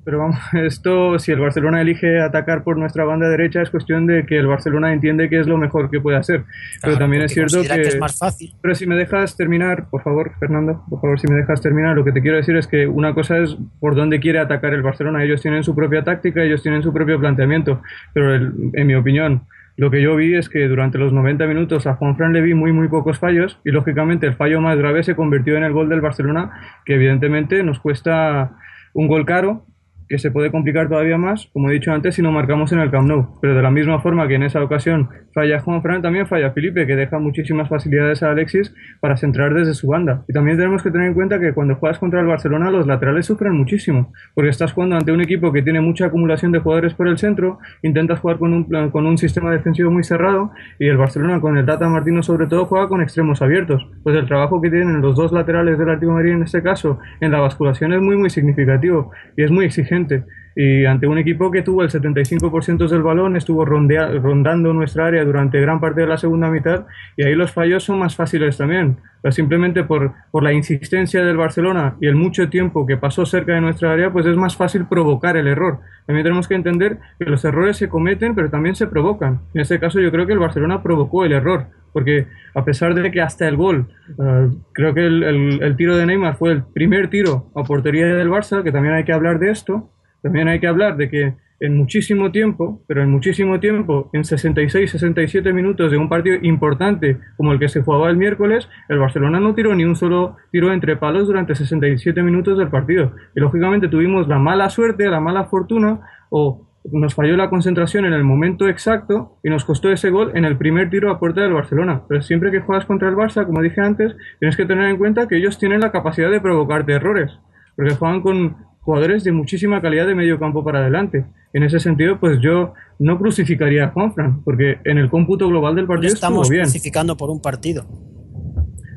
Pero vamos, esto, si el Barcelona elige atacar por nuestra banda derecha, es cuestión de que el Barcelona entiende que es lo mejor que puede hacer. pero también es cierto que, es más fácil. Pero si me dejas terminar, por favor, Fernando, por favor, si me dejas terminar, lo que te quiero decir es que una cosa es por dónde quiere atacar el Barcelona. Ellos tienen su propia táctica, ellos tienen su propio planteamiento. Pero en mi opinión, lo que yo vi es que durante los 90 minutos a Juanfran le vi muy muy pocos fallos y lógicamente el fallo más grave se convirtió en el gol del Barcelona que evidentemente nos cuesta un gol caro que se puede complicar todavía más, como he dicho antes, si no marcamos en el Camp Nou. Pero de la misma forma que en esa ocasión falla Juan Fran, también falla Felipe, que deja muchísimas facilidades a Alexis para centrar desde su banda. Y también tenemos que tener en cuenta que cuando juegas contra el Barcelona, los laterales sufren muchísimo, porque estás jugando ante un equipo que tiene mucha acumulación de jugadores por el centro, intentas jugar con un, con un sistema defensivo muy cerrado, y el Barcelona, con el Tata Martino sobre todo, juega con extremos abiertos. Pues el trabajo que tienen los dos laterales del Atlético Madrid en este caso, en la basculación, es muy, muy significativo y es muy exigente obviamente y ante un equipo que tuvo el 75% del balón, estuvo rondando nuestra área durante gran parte de la segunda mitad y ahí los fallos son más fáciles también. Pero simplemente por, por la insistencia del Barcelona y el mucho tiempo que pasó cerca de nuestra área, pues es más fácil provocar el error. También tenemos que entender que los errores se cometen, pero también se provocan. En este caso yo creo que el Barcelona provocó el error porque a pesar de que hasta el gol, eh, creo que el, el, tiro de Neymar fue el primer tiro a portería del Barça, que también hay que hablar de esto, también hay que hablar de que en muchísimo tiempo, pero en muchísimo tiempo, en 66-67 minutos de un partido importante como el que se jugaba el miércoles, el Barcelona no tiró ni un solo tiro entre palos durante 67 minutos del partido. Y lógicamente tuvimos la mala suerte, la mala fortuna o nos falló la concentración en el momento exacto y nos costó ese gol en el primer tiro a puerta del Barcelona. Pero siempre que juegas contra el Barça, como dije antes, tienes que tener en cuenta que ellos tienen la capacidad de provocarte errores, porque juegan con jugadores de muchísima calidad de medio campo para adelante. En ese sentido, pues yo no crucificaría a Juanfran, porque en el cómputo global del partido estamos bien. crucificando por un partido.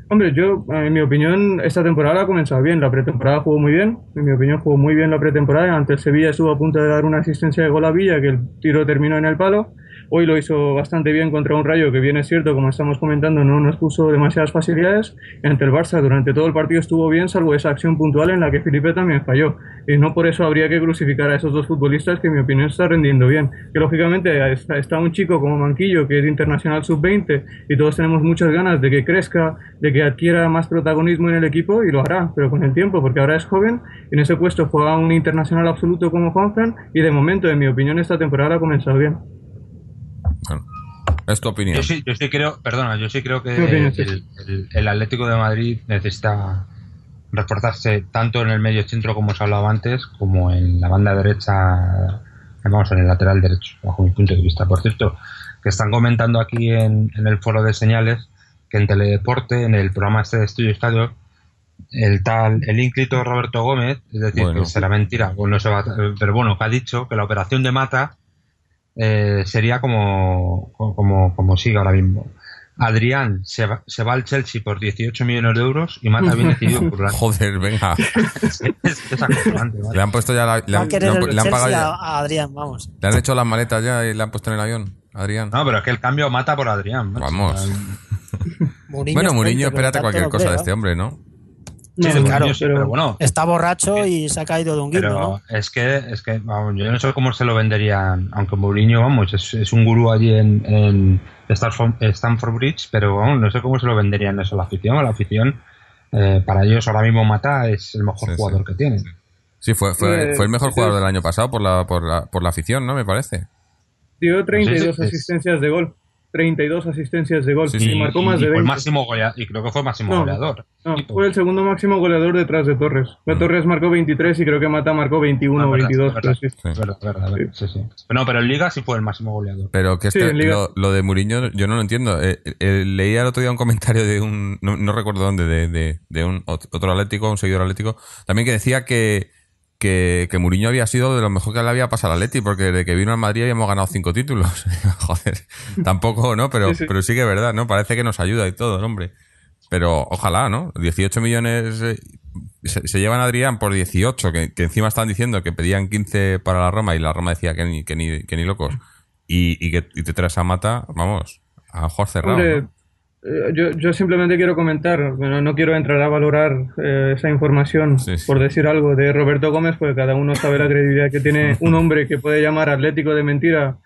Hombre, yo, en mi opinión, esta temporada ha comenzado bien. La pretemporada jugó muy bien. En mi opinión, jugó muy bien la pretemporada. Ante el Sevilla estuvo a punto de dar una asistencia de gol a Villa, que el tiro terminó en el palo. Hoy lo hizo bastante bien contra un Rayo que bien es cierto, como estamos comentando, no nos puso demasiadas facilidades. Ante el Barça durante todo el partido estuvo bien, salvo esa acción puntual en la que Felipe también falló. Y no por eso habría que crucificar a esos dos futbolistas que en mi opinión está rendiendo bien. Que lógicamente está, un chico como Manquillo que es internacional sub-20 y todos tenemos muchas ganas de que crezca, de que adquiera más protagonismo en el equipo y lo hará, pero con el tiempo, porque ahora es joven, en ese puesto juega un internacional absoluto como Juanfran y de momento, en mi opinión, esta temporada ha comenzado bien. Es tu opinión. Yo sí, yo sí creo, perdona, yo sí creo que el, Atlético de Madrid necesita reforzarse tanto en el medio centro como os hablado antes, como en la banda derecha, vamos, en el lateral derecho, bajo mi punto de vista. Por cierto, que están comentando aquí en, el foro de señales que en Teledeporte, en el programa este de Estudio Estadio, el tal, el ínclito Roberto Gómez, es decir, que será mentira, no se va, pero bueno, que ha dicho que la operación de Mata eh, sería como, como, como sigue ahora mismo. Adrián se va, se va, al Chelsea por 18 millones de euros y Mata bien decidido por Joder, venga. Le han puesto ya la, le, han, pagado ya. A Adrián, vamos. Le han hecho las maletas ya y le han puesto en el avión. Adrián. No, pero es que el cambio mata por Adrián. Vamos. bueno, Mourinho, espérate cualquier cosa de este hombre, ¿no? Claro, pero, bueno. Está borracho y se ha caído de un guindo, ¿no? Es que, es que vamos, yo no sé cómo se lo venderían, aunque Mourinho, vamos, es, un gurú allí en, en Stanford, Bridge, pero vamos, no sé cómo se lo venderían eso a la afición. A la afición, eh, para ellos ahora mismo Mata es el mejor jugador que tienen. Sí, fue, fue, fue el mejor jugador del año pasado por la, por la, por la afición, ¿no? Me parece. Dio 32 asistencias de gol. 32 asistencias de gol. y marcó más de 20. máximo y creo que fue máximo goleador. No, fue el segundo máximo goleador detrás de Torres. Mm. Torres marcó 23 y creo que Mata marcó 21 o 22. No, pero en Liga sí fue el máximo goleador. Pero que este, lo, de Mourinho yo no lo entiendo. Eh, eh, leía el otro día un comentario de un, no, recuerdo dónde, de, de, de un otro atlético, un seguidor atlético, también que decía que que, que Mourinho había sido de lo mejor que le había pasado a Leti, porque de que vino al Madrid habíamos ganado cinco títulos. Joder, tampoco, ¿no? Pero sí, pero sí que es verdad, ¿no? Parece que nos ayuda y todo, hombre. Pero ojalá, ¿no? 18 millones eh, se, llevan a Adrián por 18, que, que, encima están diciendo que pedían 15 para la Roma y la Roma decía que ni, que ni, que ni locos. Y, y que y te traes a Mata, vamos, a Jorge cerrado. eh, yo, yo, simplemente quiero comentar, bueno, no quiero entrar a valorar eh, esa información por decir algo de Roberto Gómez, porque cada uno sabe la credibilidad que tiene un hombre que puede llamar atlético de mentira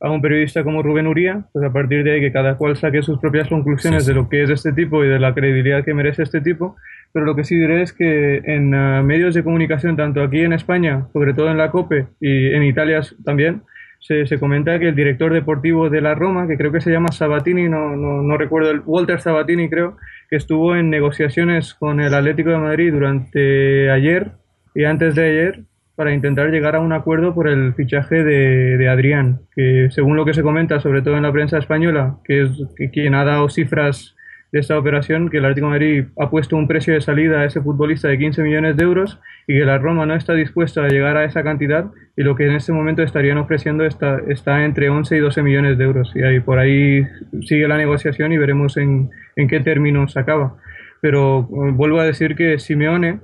a un periodista como Rubén Uría, pues a partir de ahí que cada cual saque sus propias conclusiones de lo que es este tipo y de la credibilidad que merece este tipo, pero lo que sí diré es que en eh, medios de comunicación, tanto aquí en España, sobre todo en la COPE y en Italia también, se, comenta que el director deportivo de la Roma, que creo que se llama Sabatini, no, no, no recuerdo, el, Walter Sabatini creo, que estuvo en negociaciones con el Atlético de Madrid durante ayer y antes de ayer para intentar llegar a un acuerdo por el fichaje de, de Adrián, que según lo que se comenta, sobre todo en la prensa española, que es que quien ha dado cifras de esta operación, que el Atlético de Madrid ha puesto un precio de salida a ese futbolista de 15 millones de euros y que la Roma no está dispuesta a llegar a esa cantidad y lo que en este momento estarían ofreciendo está, está entre 11 y 12 millones de euros. Y ahí por ahí sigue la negociación y veremos en, en qué términos acaba. Pero eh, vuelvo a decir que Simeone,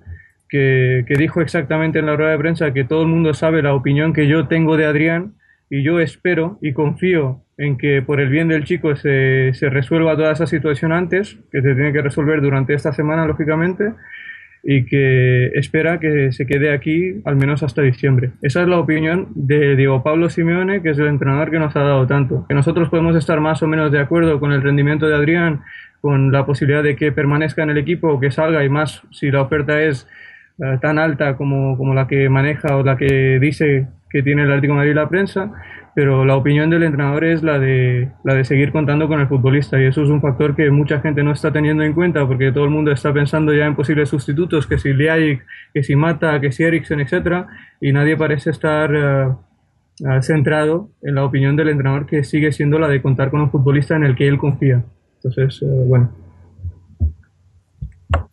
que, que dijo exactamente en la rueda de prensa que todo el mundo sabe la opinión que yo tengo de Adrián, y yo espero y confío en que por el bien del chico se, se, resuelva toda esa situación antes, que se tiene que resolver durante esta semana, lógicamente, y que espera que se quede aquí al menos hasta diciembre. Esa es la opinión de Diego Pablo Simeone, que es el entrenador que nos ha dado tanto. Que nosotros podemos estar más o menos de acuerdo con el rendimiento de Adrián, con la posibilidad de que permanezca en el equipo o que salga, y más si la oferta es uh, tan alta como, como la que maneja o la que dice que tiene el Atlético de Madrid la prensa, pero la opinión del entrenador es la de, la de seguir contando con el futbolista y eso es un factor que mucha gente no está teniendo en cuenta porque todo el mundo está pensando ya en posibles sustitutos, que si Liaik, que si Mata, que si Eriksen, etcétera, y nadie parece estar uh, centrado en la opinión del entrenador que sigue siendo la de contar con un futbolista en el que él confía. Entonces, uh, bueno.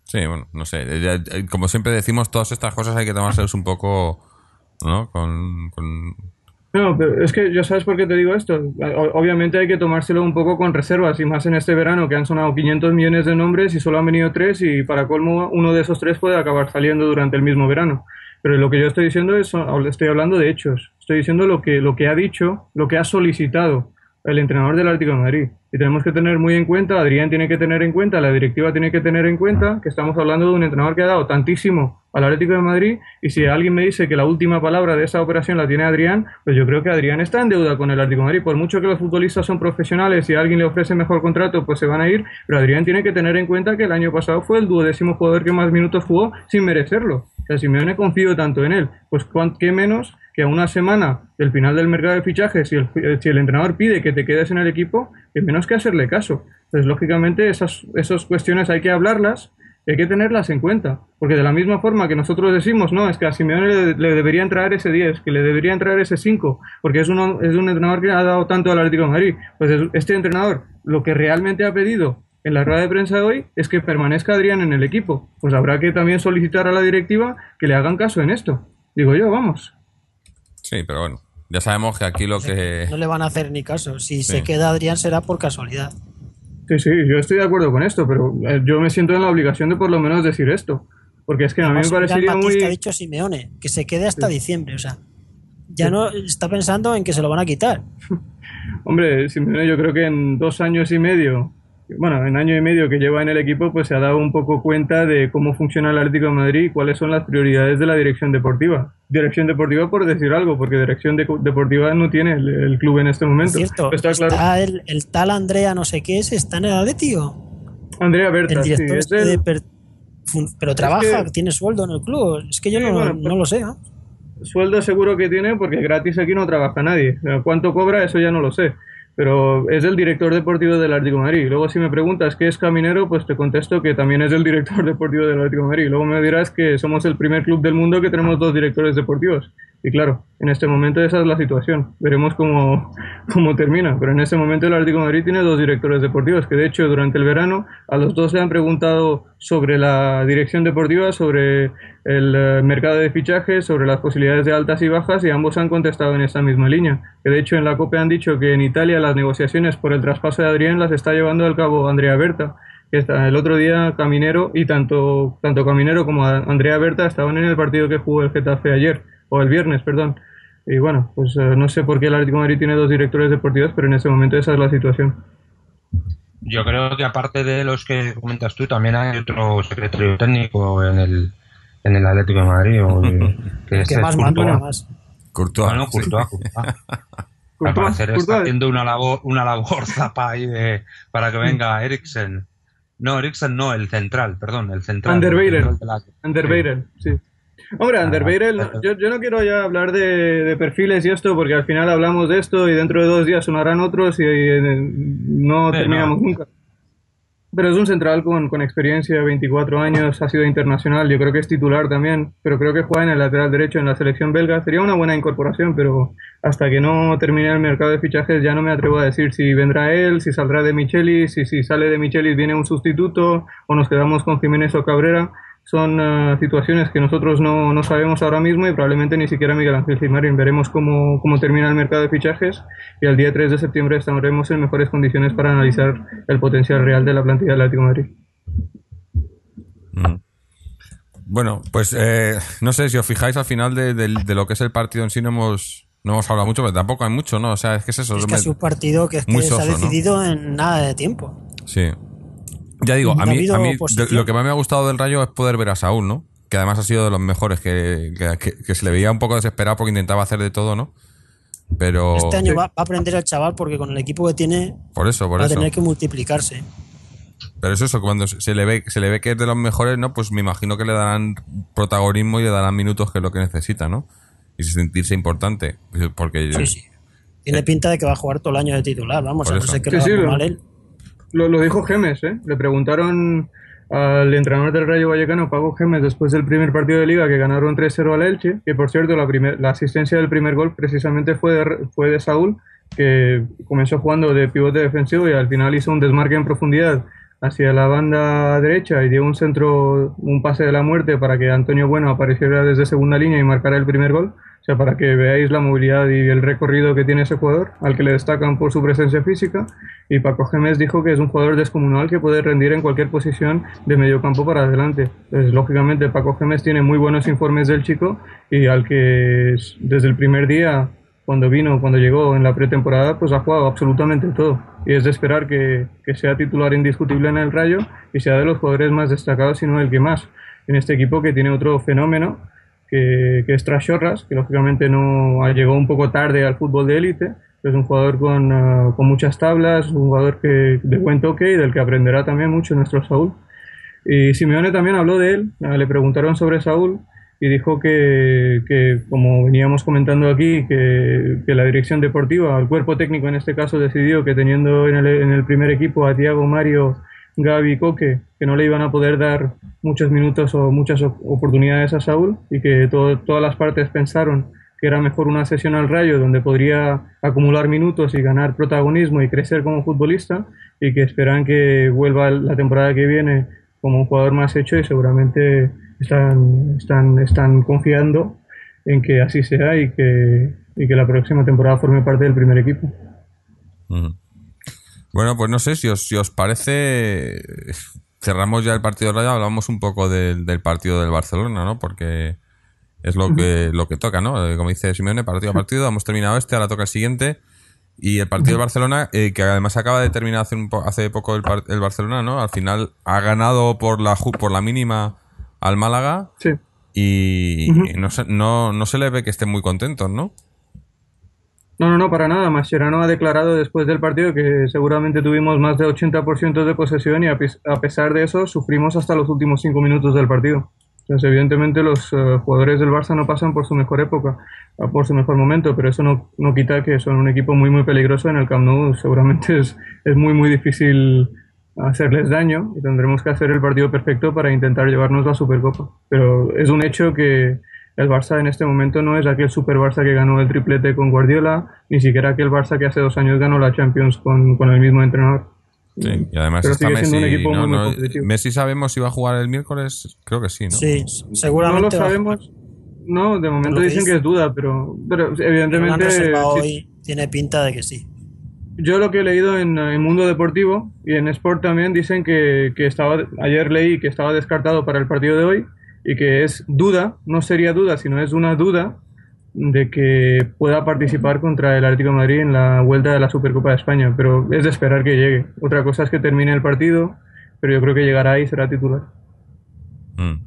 Sí, bueno, no sé. Como siempre decimos, todas estas cosas hay que tomárselas un poco ¿no? Con, No, pero es que yo sabes por qué te digo esto. Obviamente hay que tomárselo un poco con reservas y más en este verano que han sonado 500 millones de nombres y solo han venido tres y para colmo uno de esos tres puede acabar saliendo durante el mismo verano. Pero lo que yo estoy diciendo es, estoy hablando de hechos. Estoy diciendo lo que, lo que ha dicho, lo que ha solicitado el entrenador del Atlético de Madrid. Y tenemos que tener muy en cuenta, Adrián tiene que tener en cuenta, la directiva tiene que tener en cuenta que estamos hablando de un entrenador que ha dado tantísimo al Atlético de Madrid y si alguien me dice que la última palabra de esa operación la tiene Adrián, pues yo creo que Adrián está en deuda con el Atlético de Madrid. Por mucho que los futbolistas son profesionales y a alguien le ofrece mejor contrato, pues se van a ir, pero Adrián tiene que tener en cuenta que el año pasado fue el duodécimo jugador que más minutos jugó sin merecerlo. O sea, si me confío tanto en él, pues qué menos que a una semana del final del mercado de fichajes, si el, si el entrenador pide que te quedes en el equipo, que menos que hacerle caso. Entonces, lógicamente, esas, esas cuestiones hay que hablarlas hay que tenerlas en cuenta. Porque de la misma forma que nosotros decimos, no, es que a Simeone le, debería entrar ese 10, que le debería entrar ese 5, porque es, uno, es un entrenador que ha dado tanto al Atlético de Madrid. Pues este entrenador lo que realmente ha pedido en la rueda de prensa de hoy es que permanezca Adrián en el equipo. Pues habrá que también solicitar a la directiva que le hagan caso en esto. Digo yo, vamos. Sí, pero bueno, ya sabemos que aquí lo que... No le van a hacer ni caso. Si sí. se queda Adrián será por casualidad. Sí, sí, yo estoy de acuerdo con esto, pero eh, yo me siento en la obligación de por lo menos decir esto. Porque es que a mí me parecería muy... ha dicho Simeone, que se quede hasta sí. diciembre, o sea, ya sí. no está pensando en que se lo van a quitar. Hombre, Simeone yo creo que en dos años y medio bueno, en año y medio que lleva en el equipo, pues se ha dado un poco cuenta de cómo funciona el Atlético de Madrid y cuáles son las prioridades de la dirección deportiva. Dirección deportiva por decir algo, porque dirección de deportiva no tiene el, el, club en este momento. Cierto, está, claro. está el, el, tal Andrea no sé qué es, está en el Atlético. Andrea Berta, el director sí, es el... per... pero trabaja, que... tiene sueldo en el club. Es que yo sí, no, bueno, no, lo sé. Sueldo seguro que tiene porque gratis aquí no trabaja nadie. ¿Cuánto cobra? Eso ya no lo sé pero es el director deportivo del Atlético de Madrid. Luego si me preguntas qué es Caminero, pues te contesto que también es el director deportivo del Atlético de Madrid. Luego me dirás que somos el primer club del mundo que tenemos dos directores deportivos. Y claro, en este momento esa es la situación. Veremos cómo, cómo termina. Pero en este momento el Atlético de Madrid tiene dos directores deportivos, que de hecho durante el verano a los dos le han preguntado sobre la dirección deportiva, sobre el uh, mercado de fichajes, sobre las posibilidades de altas y bajas, y ambos han contestado en esa misma línea. Que de hecho en la COPE han dicho que en Italia las negociaciones por el traspaso de Adrián las está llevando al cabo Andrea Berta. El otro día Caminero y tanto, tanto Caminero como Andrea Berta estaban en el partido que jugó el Getafe ayer o el viernes, perdón. Y bueno, pues uh, no sé por qué el Atlético Madrid tiene dos directores deportivos, pero en ese momento esa es la situación. Yo creo que aparte de los que comentas tú, también hay otro secretario técnico en el, en el Atlético de Madrid. O, que, que más mando más. Courtois. Bueno, Courtois, Courtois. Al parecer está haciendo una labor, una labor zapa ahí de, para que venga Eriksen. No, Eriksen no, el central, perdón, el central. Anderweireld. sí. Hombre, Anderweireld, ah, yo, yo no quiero ya hablar de, de, perfiles y esto, porque al final hablamos de esto y dentro de dos días sonarán otros y, no terminamos nunca. Pero es un central con, con, experiencia, 24 años, ha sido internacional, yo creo que es titular también, pero creo que juega en el lateral derecho en la selección belga. Sería una buena incorporación, pero hasta que no termine el mercado de fichajes ya no me atrevo a decir si vendrá él, si saldrá de Michelis, si, si sale de Michelis viene un sustituto o nos quedamos con Jiménez o Cabrera son uh, situaciones que nosotros no, no, sabemos ahora mismo y probablemente ni siquiera Miguel Ángel Gimarín. Veremos cómo, cómo, termina el mercado de fichajes y el día 3 de septiembre estaremos en mejores condiciones para analizar el potencial real de la plantilla del Atlético de Madrid. Mm. Bueno, pues eh, no sé si os fijáis al final de, de, de, lo que es el partido en sí no hemos no hemos hablado mucho, pero tampoco hay mucho, ¿no? O sea, es que es eso. Es que es un partido que, es que se ha decidido ¿no? en nada de tiempo. Sí. Ya digo, a mí, a mí lo que más me ha gustado del Rayo es poder ver a Saúl, ¿no? Que además ha sido de los mejores, que, que, se le veía un poco desesperado porque intentaba hacer de todo, ¿no? Pero... Este año va, a aprender el chaval porque con el equipo que tiene por eso, por va eso. a tener que multiplicarse. Pero es eso, cuando se le ve se le ve que es de los mejores, ¿no? Pues me imagino que le darán protagonismo y le darán minutos que es lo que necesita, ¿no? Y sentirse importante. Porque sí, sí. Tiene pinta de que va a jugar todo el año de titular, vamos, a no ser que sí, lo mal él. Lo, lo, dijo Gemes, ¿eh? Le preguntaron al entrenador del Rayo Vallecano, Pago Gemes, después del primer partido de liga que ganaron 3-0 al Elche, que por cierto la, primer, la asistencia del primer gol precisamente fue de, fue de Saúl, que comenzó jugando de pivote defensivo y al final hizo un desmarque en profundidad hacia la banda derecha y dio un centro, un pase de la muerte para que Antonio Bueno apareciera desde segunda línea y marcara el primer gol para que veáis la movilidad y el recorrido que tiene ese jugador, al que le destacan por su presencia física. Y Paco Gémez dijo que es un jugador descomunal que puede rendir en cualquier posición de medio campo para adelante. Pues, lógicamente, Paco Gémez tiene muy buenos informes del chico y al que desde el primer día, cuando vino, cuando llegó en la pretemporada, pues ha jugado absolutamente todo. Y es de esperar que, que sea titular indiscutible en el Rayo y sea de los jugadores más destacados, sino el que más. En este equipo que tiene otro fenómeno que, que es Trashorras, que lógicamente no llegó un poco tarde al fútbol de élite, es un jugador con, uh, con, muchas tablas, un jugador que, de buen toque y del que aprenderá también mucho nuestro Saúl. Y Simeone también habló de él, uh, le preguntaron sobre Saúl y dijo que, que como veníamos comentando aquí, que, que, la dirección deportiva, el cuerpo técnico en este caso, decidió que teniendo en el, en el primer equipo a Tiago Mario Gaby y Coque, que no le iban a poder dar muchos minutos o muchas oportunidades a Saúl y que todas las partes pensaron que era mejor una sesión al rayo donde podría acumular minutos y ganar protagonismo y crecer como futbolista y que esperan que vuelva la temporada que viene como un jugador más hecho y seguramente están, están, confiando en que así sea y que, y que la próxima temporada forme parte del primer equipo. Bueno, pues no sé si os, si os parece. Cerramos ya el partido de Rayo, hablamos un poco del, del partido del Barcelona, ¿no? Porque es lo que, lo que toca, ¿no? Eh, como dice Simeone, partido a partido, hemos terminado este, ahora toca el siguiente. Y el partido del Barcelona, eh, que además acaba de terminar hace, un hace poco el, el, Barcelona, ¿no? Al final ha ganado por la, por la mínima al Málaga. Sí. Y no, se, no, no se le ve que estén muy contentos, ¿no? No, no, no, para nada. Mascherano ha declarado después del partido que seguramente tuvimos más de 80% de posesión y a, pesar de eso sufrimos hasta los últimos cinco minutos del partido. Entonces, evidentemente los uh, jugadores del Barça no pasan por su mejor época, por su mejor momento, pero eso no, no, quita que son un equipo muy, muy peligroso en el Camp Nou. Seguramente es, es muy, muy difícil hacerles daño y tendremos que hacer el partido perfecto para intentar llevarnos la Supercopa. Pero es un hecho que el Barça en este momento no es aquel super Barça que ganó el triplete con Guardiola, ni siquiera aquel Barça que hace dos años ganó la Champions con, con el mismo entrenador. Sí, y además está Messi. No, no, Messi sabemos si va a jugar el miércoles, creo que sí, ¿no? Sí, seguramente. No lo sabemos. No, de momento dicen que es duda, pero, pero evidentemente. Sí. hoy tiene pinta de que sí. Yo lo que he leído en, en, Mundo Deportivo y en Sport también dicen que, que estaba. Ayer leí que estaba descartado para el partido de hoy y que es duda, no sería duda, sino es una duda de que pueda participar contra el Atlético de Madrid en la vuelta de la Supercopa de España, pero es de esperar que llegue. Otra cosa es que termine el partido, pero yo creo que llegará y será titular. Mm.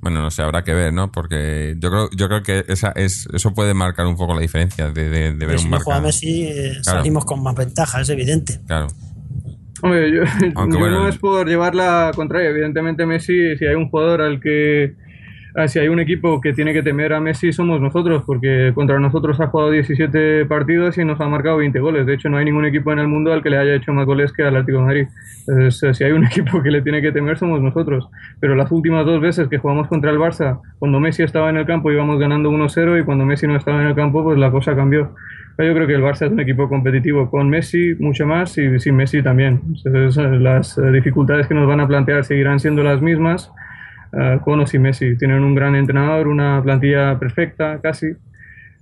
Bueno, no sé, habrá que ver, ¿no? Porque yo creo, yo creo que esa es, eso puede marcar un poco la diferencia de, de, de ver si un no juega Messi, eh, salimos con más ventaja, es evidente. Claro. Hombre, yo, Aunque yo bueno, no es por llevar la contraria. Evidentemente, Messi, si hay un jugador al que. Ah, Si hay un equipo que tiene que temer a Messi, somos nosotros, porque contra nosotros ha jugado 17 partidos y nos ha marcado 20 goles. De hecho, no hay ningún equipo en el mundo al que le haya hecho más goles que al Atlético de Madrid. Entonces, eh, si hay un equipo que le tiene que temer, somos nosotros. Pero las últimas dos veces que jugamos contra el Barça, cuando Messi estaba en el campo íbamos ganando 1-0 y cuando Messi no estaba en el campo, pues la cosa cambió. Yo creo que el Barça es un equipo competitivo con Messi mucho más y sin Messi también. Entonces, las eh, dificultades que nos van a plantear seguirán siendo las mismas eh, con o sin Messi. Tienen un gran entrenador, una plantilla perfecta casi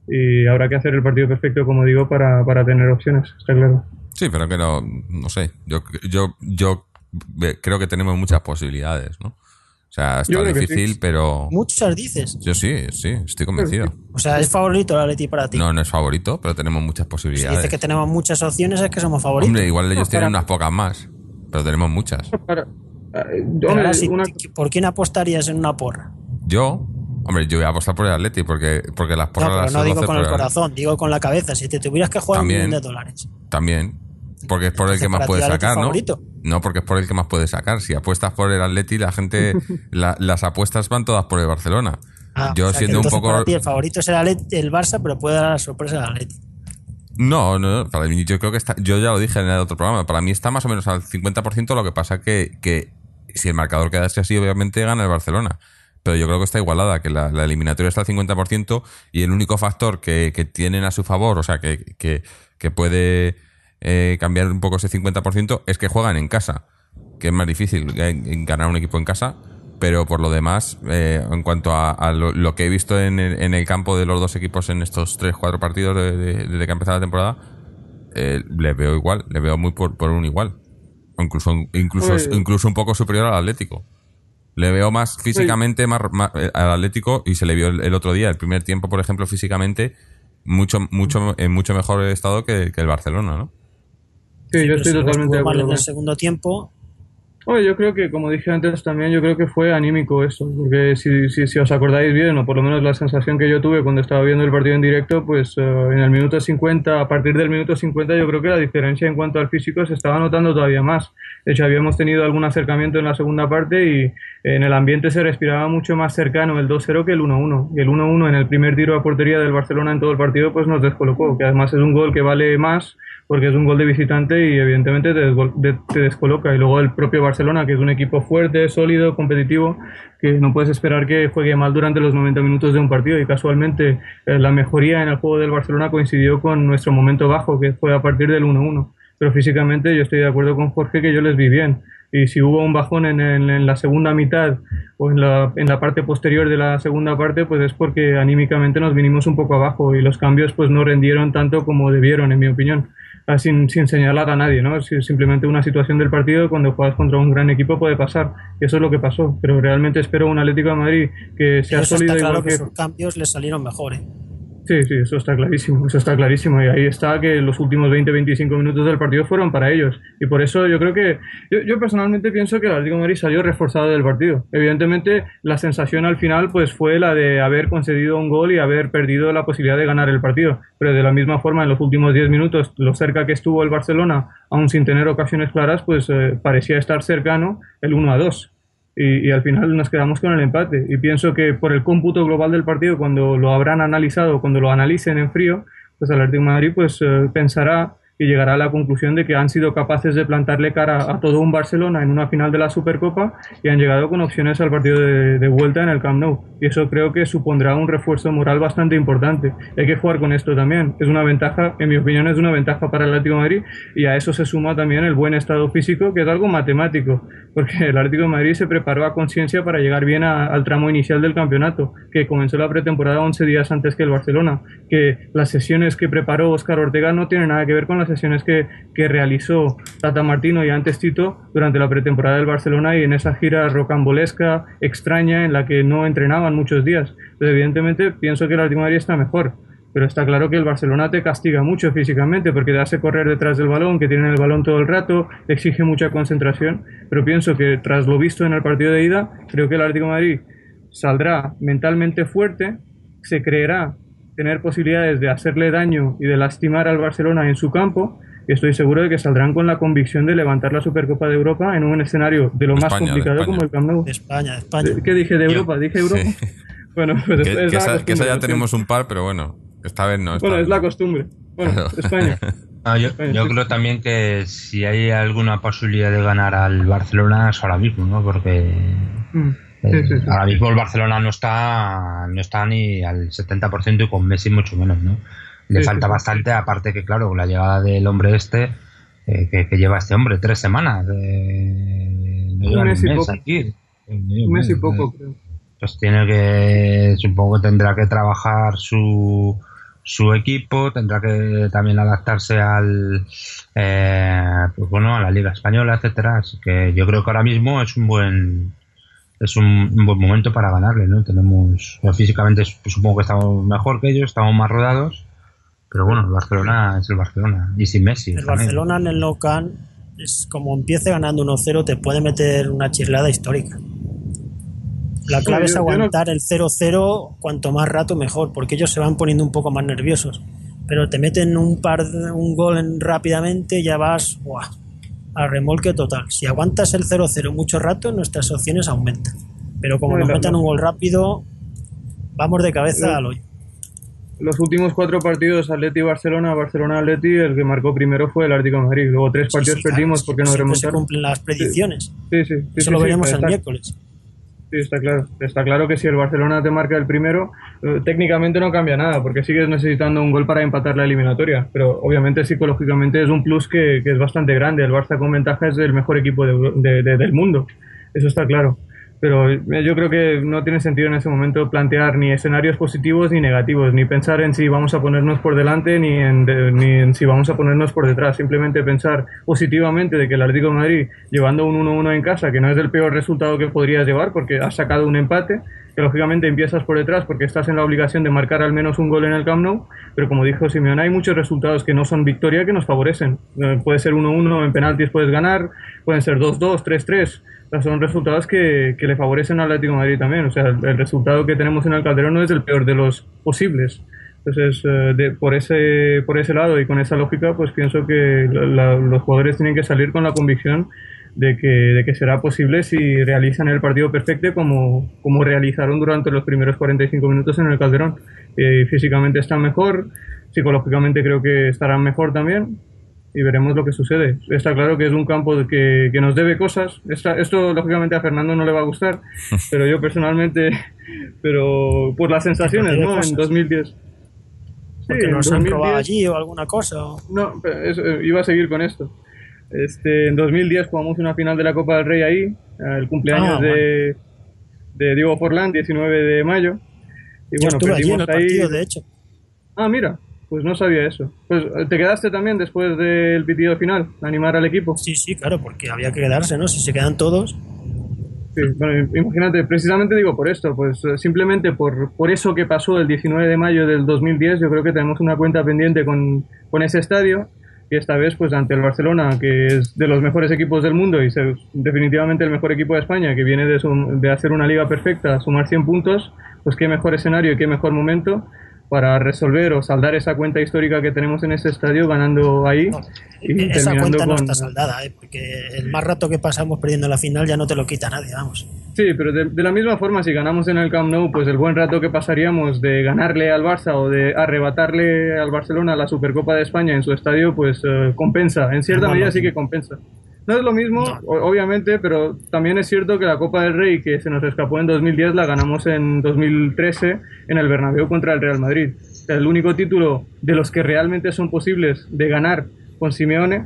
y habrá que hacer el partido perfecto, como digo, para, para tener opciones, está claro. Sí, pero que no, no sé. Yo, yo, yo creo que tenemos muchas posibilidades, ¿no? O sea, está difícil, sí. pero Muchas dices. yo sí, sí, estoy convencido. O sea, es favorito el Atleti para ti. No, no es favorito, pero tenemos muchas si posibilidades. dice que tenemos muchas opciones, es que somos favoritos. Hombre, igual ellos No, tienen para- unas pocas más, pero tenemos muchas. Para- hombre, sí, una- ¿Por quién apostarías en una porra? Yo, hombre, yo voy a apostar por el Atleti porque, porque las No, porras pero las no digo con el corazón, digo con la cabeza. Si te tuvieras que jugar También. un millón de dólares. También. Porque es por el que más puedes sacar, ¿no? favorito. No, porque es por el que más puedes sacar. Si apuestas por el Atleti, la gente, la- las apuestas van todas por el Barcelona. Ah, yo o sea, que siendo un poco... Para ti el favorito es el, Atleti- el Barça, pero puede dar la sorpresa al Atleti. No, no, para mí yo creo que está, yo ya lo dije en el otro programa, para mí está más o menos al 50%, lo que pasa que, que si el marcador quedase así, obviamente gana el Barcelona. Pero yo creo que está igualada, que la, la eliminatoria está al 50% y el único factor que, tienen a su favor, o sea, que, que, puede eh, cambiar un poco ese 50% es que juegan en casa, que es más difícil eh, ganar un equipo en casa. Pero por lo demás, eh, en cuanto a, a lo, que he visto en el, en el campo de los dos equipos en estos 3-4 partidos de- de- desde que ha empezado la temporada, eh, le veo igual, le veo muy por, por un igual. Incluso, incluso, incluso un poco superior al Atlético. Le veo más físicamente más, más- eh, al Atlético y se le vio el, el otro día, el primer tiempo, por ejemplo, físicamente, mucho, mucho, en mucho mejor estado que, que el Barcelona, ¿no? sí, yo estoy totalmente de acuerdo. en el segundo tiempo. Oye, yo creo que, como dije antes también, yo creo que fue anímico eso, porque si, si, si os acordáis bien, o por lo menos la sensación que yo tuve cuando estaba viendo el partido en directo, pues eh, en el minuto 50, a partir del minuto 50, yo creo que la diferencia en cuanto al físico se estaba notando todavía más. De hecho, habíamos tenido algún acercamiento en la segunda parte y en el ambiente se respiraba mucho más cercano el 2-0 que el 1-1. Y el 1-1 en el primer tiro a portería del Barcelona en todo el partido, pues nos descolocó, que además es un gol que vale más porque es un gol de visitante y evidentemente te, descoloca. Y luego el propio Barcelona, que es un equipo fuerte, sólido, competitivo, que no puedes esperar que juegue mal durante los 90 minutos de un partido. Y casualmente eh, la mejoría en el juego del Barcelona coincidió con nuestro momento bajo, que fue a partir del 1-1. Pero físicamente yo estoy de acuerdo con Jorge que yo les vi bien. Y si hubo un bajón en, en- en la segunda mitad o en la, en la parte posterior de la segunda parte, pues es porque anímicamente nos vinimos un poco abajo y los cambios pues no rendieron tanto como debieron, en mi opinión. Ah, Sin, sin señalar a nadie, ¿no? Si- simplemente una situación del partido cuando juegas contra un gran equipo puede pasar. Y eso es lo que pasó. Pero realmente espero un Atlético de Madrid que sea sólido claro que que... sus cambios les salieron mejor. ¿eh? Sí, sí, eso está clarísimo, eso está clarísimo. Y ahí está que los últimos 20-25 minutos del partido fueron para ellos. Y por eso yo creo que, yo, personalmente pienso que el Atlético de Madrid salió reforzado del partido. Evidentemente, la sensación al final pues fue la de haber concedido un gol y haber perdido la posibilidad de ganar el partido. Pero de la misma forma, en los últimos 10 minutos, lo cerca que estuvo el Barcelona, aún sin tener ocasiones claras, pues eh, parecía estar cercano el 1 a 2 y, y al final nos quedamos con el empate. Y pienso que por el cómputo global del partido, cuando lo habrán analizado, cuando lo analicen en frío, pues el Atlético Madrid pues, eh, pensará y llegará a la conclusión de que han sido capaces de plantarle cara a todo un Barcelona en una final de la Supercopa y han llegado con opciones al partido de, de vuelta en el Camp Nou. Y eso creo que supondrá un refuerzo moral bastante importante. Hay que jugar con esto también. Es una ventaja, en mi opinión, es una ventaja para el Atlético de Madrid y a eso se suma también el buen estado físico, que es algo matemático, porque el Atlético de Madrid se preparó a conciencia para llegar bien a- al tramo inicial del campeonato, que comenzó la pretemporada 11 días antes que el Barcelona, que las sesiones que preparó Óscar Ortega no tienen nada que ver con las sesiones que, que realizó Tata Martino y antes Tito durante la pretemporada del Barcelona y en esa gira rocambolesca, extraña, en la que no entrenaban muchos días. Entonces, evidentemente, pienso que el Madrid está mejor. pero está claro que el Barcelona te castiga mucho físicamente porque te hace correr detrás del balón, que tiene el balón todo el rato, exige mucha concentración, pero pienso que tras lo visto en el partido de ida, creo que el Atlético Madrid saldrá mentalmente fuerte, se creerá tener posibilidades de hacerle daño y de lastimar al Barcelona en su campo, y estoy seguro de que saldrán con la convicción de levantar la Supercopa de Europa en un escenario de lo más complicado como el Camp Nou. De España, de España. ¿Qué dije de Europa? ¿Dije Europa? Bueno, pues que, es que, la esa, que esa ya tenemos un par, pero bueno, esta vez no. esta Bueno, vez es la no. costumbre. Bueno, España. Ah, yo, yo sí. creo también que si hay alguna posibilidad de ganar al Barcelona es ahora mismo, ¿no? Porque Mm, Sí, sí, sí. ahora mismo el Barcelona no está no está ni al 70% y con Messi mucho menos, ¿no? Le falta bastante, aparte que, claro, con la llegada del hombre este, eh, que, que lleva este hombre tres semanas, eh, Un mes y poco. aquí. eh, Un mes y eh, poco, creo. pues tiene que supongo que tendrá que trabajar su su equipo tendrá que también adaptarse al eh, pues bueno a la liga española etcétera así que yo creo que ahora mismo es un buen es un, un buen momento para ganarle no tenemos físicamente supongo que estamos mejor que ellos estamos más rodados pero bueno el Barcelona es el Barcelona y sin Messi El también. Barcelona en el Camp es como empiece ganando 1-0 te puede meter una chirlada histórica. La clave es no- aguantar el 0-0 cuanto más rato mejor, porque ellos se van poniendo un poco más nerviosos. Pero te meten un par de- un gol en- rápidamente y ya vas ¡buah! A remolque total. Si aguantas el 0-0 mucho rato, nuestras opciones aumentan. Pero como No, nos metan un gol rápido, vamos de cabeza No. al hoyo. Los últimos cuatro partidos, Atleti-Barcelona, Barcelona-Atleti, el que marcó primero fue el Atlético de Madrid. Luego tres Sí, partidos sí, claro, perdimos porque nos siempre se remontaron. cumplen las predicciones. Sí, sí. Eso lo veremos el miércoles. Sí, está claro. Está claro que si el Barcelona te marca el primero, eh, técnicamente no cambia nada, porque sigues necesitando un gol para empatar la eliminatoria. Pero obviamente psicológicamente es un plus que, es bastante grande. El Barça con ventaja es el mejor equipo de de- de- del mundo. Eso está claro. Pero eh, yo creo que no tiene sentido en ese momento plantear ni escenarios positivos ni negativos, ni pensar en si vamos a ponernos por delante ni en, ni en si vamos a ponernos por detrás. Simplemente pensar positivamente de que el Atlético de Madrid, llevando un 1-1 en casa, que no es el peor resultado que podrías llevar porque has sacado un empate, que lógicamente empiezas por detrás porque estás en la obligación de marcar al menos un gol en el Camp Nou, pero como dijo Simeone, hay muchos resultados que no son victoria que nos favorecen. Eh, puede ser 1-1, en penaltis puedes ganar, pueden ser 2-2, 3-3. O sea, son resultados que, que le favorecen al Atlético Madrid también. O sea, el, resultado que tenemos en el Calderón no es el peor de los posibles. Entonces, eh, de- por, ese, por ese lado y con esa lógica, pues pienso que la- los jugadores tienen que salir con la convicción de que, de que será posible si realizan el partido perfecto como, como realizaron durante los primeros 45 minutos en el Calderón. Eh, físicamente están mejor, psicológicamente creo que estarán mejor también y veremos lo que sucede. Está claro que es un campo de que, que nos debe cosas. Esta- esto, lógicamente, a Fernando no le va a gustar, pero yo personalmente, pero por las sensaciones, ¿no? cosas. En 2010. Sí, Porque en nos han robado 2010 allí o alguna cosa. o- no, pero eso, iba a seguir con esto. Este, en 2010 jugamos una final de la Copa del Rey ahí, el cumpleaños Ah, de, de Diego Forlán, 19 de mayo. Y Yo bueno, allí en perdimos el ahí. partido, de hecho. Ah, mira, pues no sabía eso. Pues eh, te quedaste también después del pitido final, animar al equipo. Sí, sí, claro, porque había que quedarse, ¿no? Si se quedan todos. Sí, bueno, imagínate, precisamente digo por esto, pues eh, simplemente por, por eso que pasó el 19 de mayo del 2010, yo creo que tenemos una cuenta pendiente con, con ese estadio y esta vez pues ante el Barcelona, que es de los mejores equipos del mundo y se- definitivamente el mejor equipo de España, que viene de, de hacer una liga perfecta, sumar 100 puntos, pues qué mejor escenario y qué mejor momento para resolver o saldar esa cuenta histórica que tenemos en ese estadio ganando ahí y Esa cuenta no está saldada, ¿eh? Porque el más rato que pasamos perdiendo la final ya no te lo quita nadie, vamos. Sí, pero de, de la misma forma, si ganamos en el Camp Nou, pues el buen rato que pasaríamos de ganarle al Barça o de arrebatarle al Barcelona la Supercopa de España en su estadio, pues eh, compensa. En cierta No, medida no. sí que compensa. No es lo mismo, No. obviamente, pero también es cierto que la Copa del Rey, que se nos escapó en 2010, la ganamos en 2013 en el Bernabéu contra el Real Madrid. O sea, el único título de los que realmente son posibles de ganar con Simeone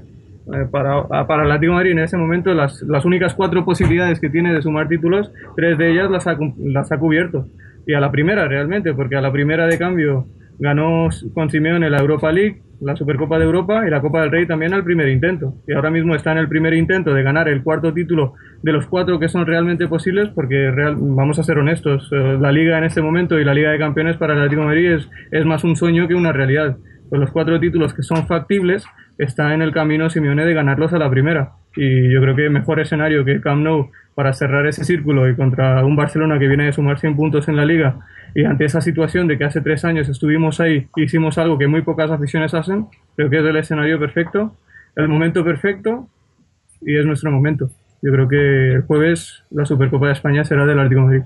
eh, para, a- para el Atlético de Madrid en ese momento las, las únicas cuatro posibilidades que tiene de sumar títulos, tres de ellas las ha, las ha cubierto. Y a la primera realmente, porque a la primera de cambio ganó con Simeone la Europa League, la Supercopa de Europa y la Copa del Rey también al primer intento. Y ahora mismo está en el primer intento de ganar el cuarto título de los cuatro que son realmente posibles, porque real, vamos a ser honestos, eh, la Liga en este momento y la Liga de Campeones para el Atlético de Madrid es, es más un sueño que una realidad. Pues los cuatro títulos que son factibles está en el camino Simeone de ganarlos a la primera. Y yo creo que mejor escenario que Camp Nou para cerrar ese círculo y contra un Barcelona que viene de sumar 100 puntos en la liga y ante esa situación de que hace tres años estuvimos ahí y hicimos algo que muy pocas aficiones hacen, creo que es el escenario perfecto, el momento perfecto y es nuestro momento. Yo creo que el jueves la Supercopa de España será del Atlético de Madrid.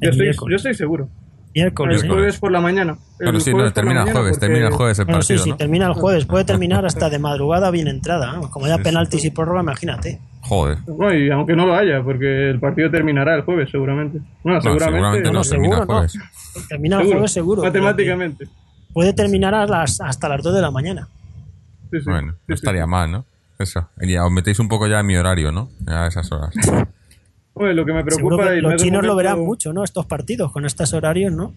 Yo estoy, yo estoy seguro. Miércoles. El jueves por la mañana. El Bueno, sí, no, termina el jueves, porque- termina el jueves el Bueno, sí, partido, sí, ¿no? termina el jueves. Puede terminar hasta de madrugada bien entrada. ¿no? Como ya penaltis y prórroga, imagínate. Joder. Bueno, y aunque no lo haya, porque el partido terminará el jueves, seguramente. Bueno, No, seguramente. seguramente no, no, termina el seguro, no. jueves. Termina el jueves seguro. Matemáticamente. Puede terminar a las, hasta las 2 de la mañana. Sí, sí. Bueno, Sí, no sí. estaría mal, ¿no? Eso. Y ya os metéis un poco ya en mi horario, ¿no? Ya a esas horas. Hombre, lo que me preocupa que los chinos lo verán mucho, ¿no? Estos partidos con estos horarios, ¿no?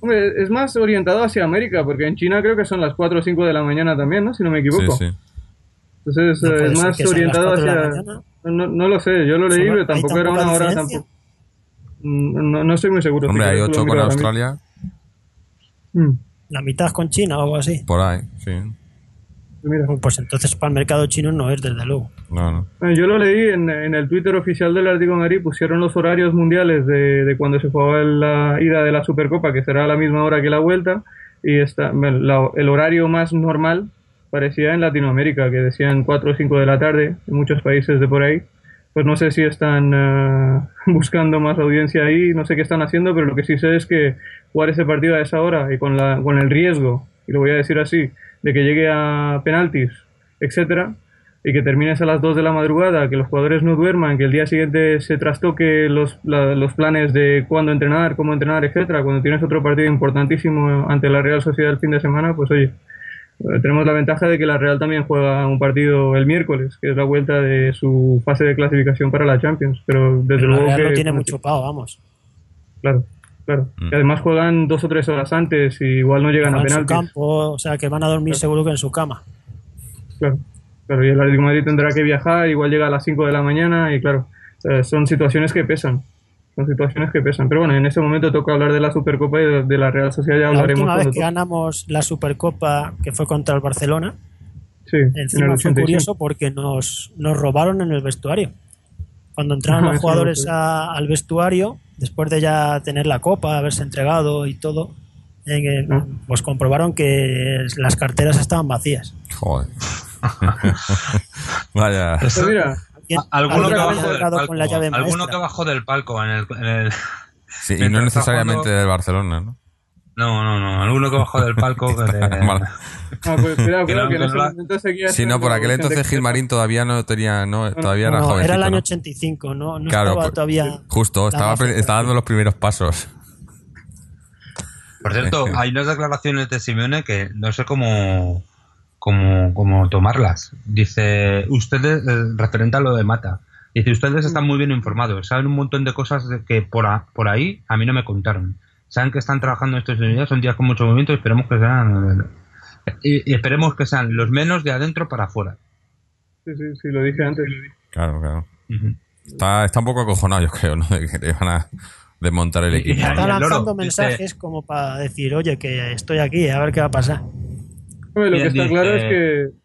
Hombre, es más orientado hacia América, porque en China creo que son las 4 o 5 de la mañana también, ¿no? Si no me Sí, equivoco. sí. Entonces No eh, puede es ser más orientado las 4 de la hacia... mañana. No, no lo sé, yo lo leí, pero ¿hay tampoco era una hora tampoco. Mm, No, no estoy muy seguro. Hombre, si hay quieres lo 8 con. Australia, Mm, La mitad con China o algo así. por ahí, sí. Mira. Pues entonces para el mercado chino no es, desde luego. No, no. Yo lo leí en, en el Twitter oficial del de Madrid, pusieron los horarios mundiales de, de cuando se jugaba la ida de la Supercopa, que será a la misma hora que la vuelta, y está, la- el horario más normal parecía en Latinoamérica, que decían 4 o 5 de la tarde, en muchos países de por ahí. Pues no sé si están eh, buscando más audiencia ahí, no sé qué están haciendo, pero lo que sí sé es que jugar ese partido a esa hora y con, la, con el riesgo, y lo voy a decir así, de que llegue a penaltis, etcétera, y que termines a las 2 de la madrugada, que los jugadores no duerman, que el día siguiente se trastoque los, la- los planes de cuándo entrenar, cómo entrenar, etcétera, cuando tienes otro partido importantísimo ante la Real Sociedad el fin de semana, pues oye, eh, tenemos la ventaja de que la Real también juega un partido el miércoles, que es la vuelta de su fase de clasificación para la Champions, pero desde Pero la luego Real que no tiene mucho pago, vamos. claro, claro. Mm. Y además juegan dos o tres horas antes y igual no llegan a en su penaltis. campo, o sea que van a dormir seguro que en su cama. Claro, claro, y el Atlético de Madrid tendrá que viajar, igual llega a las 5 de la mañana y claro, eh, son situaciones que pesan. Son situaciones que pesan. Pero bueno, en ese momento toca hablar de la Supercopa y de, de la Real Sociedad, ya La hablaremos última vez que ganamos la Supercopa, que fue contra el Barcelona, Sí, en el encima fue 85. curioso porque nos, nos robaron en el vestuario. Cuando entraron los jugadores a- al vestuario, después de ya tener la copa, haberse entregado y todo, eh, Ah. pues comprobaron que las carteras estaban vacías. Joder. Vaya. Pues mira, ¿Quién- Alguno alguien que, bajó del palco, con la llave alguno maestra? que bajó del palco en el... en el- Sí, y no necesariamente jugando- del Barcelona, ¿no? No, no, no. Alguno que bajó del palco... que. Ah, pues cuidado, Que cuidado, no- que en la- por aquel entonces Gilmarín todavía no tenía, no, todavía No, era no, jovencito, era el año ¿no? 85, no, no Claro, estaba por- todavía. Justo, estaba, dando los primeros pasos. Por cierto, hay unas declaraciones de Simeone que no sé cómo, cómo, cómo tomarlas. Dice, ustedes, eh, referente a lo de Mata, dice, ustedes están muy bien informados, saben un montón de cosas de que por, a- por ahí a mí no me contaron. Saben que están trabajando estos días, son días con mucho movimiento y esperemos que sean, y, y esperemos que sean los menos de adentro para afuera. Sí, sí, sí, lo dije antes. Claro, claro. Está, está un poco acojonado, yo creo, ¿no? De que le van a desmontar el equipo. y- Está lanzando mensajes como para decir, oye, que estoy aquí, a ver qué va a pasar. Lo que está dice- claro es que...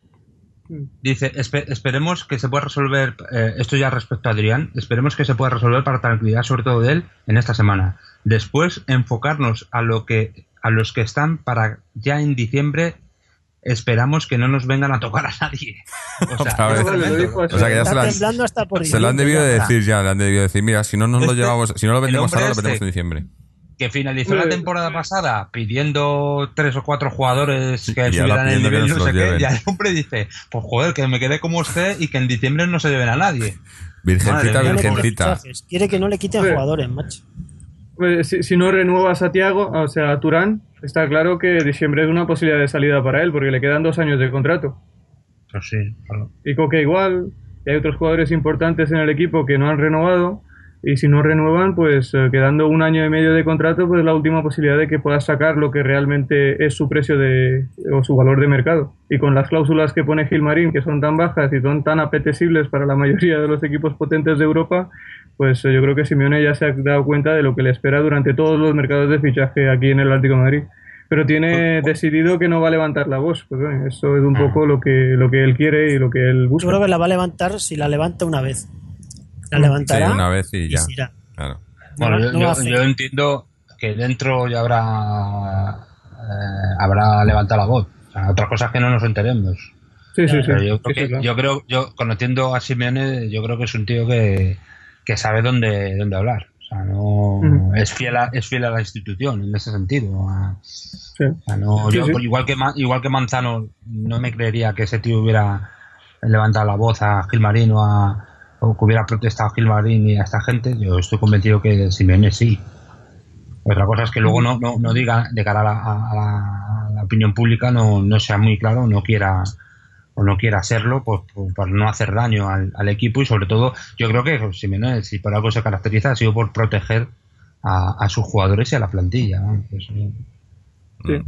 Dice, "Espe- esperemos que se pueda resolver, eh, esto ya respecto a Adrián, esperemos que se pueda resolver para tranquilidad sobre todo de él en esta semana. Después enfocarnos a lo que a los que están para ya en diciembre esperamos que no nos vengan a tocar a nadie. O sea. O sea que ya Está se lo han, temblando hasta por se lo han diciembre, debido de decir ya, le han debido decir, mira, si no nos lo Este- llevamos, si no lo vendemos ahora, lo este- vendemos en diciembre. que finalizó la temporada pasada pidiendo tres o cuatro jugadores que subieran el nivel, no sé qué, y el hombre dice, pues joder, que me quede como usted y que en diciembre no se lleven a nadie. Virgencita, Madre virgencita. Quiere que no le quiten jugadores, macho. Pues, si, si no renuevas a Tiago, o sea, a Turán, está claro que diciembre es una posibilidad de salida para él, porque le quedan dos años de contrato. Pues sí, claro. Y Coque igual, y hay otros jugadores importantes en el equipo que no han renovado, y si no renuevan, pues eh, quedando un año y medio de contrato, pues es la última posibilidad de que pueda sacar lo que realmente es su precio de, o su valor de mercado. Y con las cláusulas que pone Gilmarín, que son tan bajas y son tan apetecibles para la mayoría de los equipos potentes de Europa, pues eh, yo creo que Simeone ya se ha dado cuenta de lo que le espera durante todos los mercados de fichaje aquí en el Atlético de Madrid. Pero tiene decidido que no va a levantar la voz. Pues bueno, eso es un poco lo que, lo que él quiere y lo que él busca. Yo creo que la va a levantar si la levanta una vez. La levantará Sí, una vez y ya. Claro. Bueno, No, yo, no entiendo que dentro ya habrá eh, habrá levantado la voz. O sea, otras cosas que no nos enteremos. Sí, sí, sí. Pero yo Sí, creo, sí, que, claro. yo creo, yo conociendo a Simeone, yo creo que es un tío que, que sabe dónde, dónde hablar. O sea, no es fiel a, es fiel a la institución en ese sentido. A- Sí. o sea, no- Sí, yo, sí. igual que igual que Manzano, no me creería que ese tío hubiera levantado la voz a Gilmarín o, a, o que hubiera protestado a Gilmarín y a esta gente. Yo estoy convencido que Simeone sí. Otra cosa es que luego no, no, no diga de cara a la, a la- a la opinión pública, no, no sea muy claro, no quiera o no quiera serlo, pues, pues, para no hacer daño al, al equipo y sobre todo, yo creo que Simeone, si por algo se caracteriza, ha sido por proteger a, a sus jugadores y a la plantilla. ¿no? Pues, eh, Sí.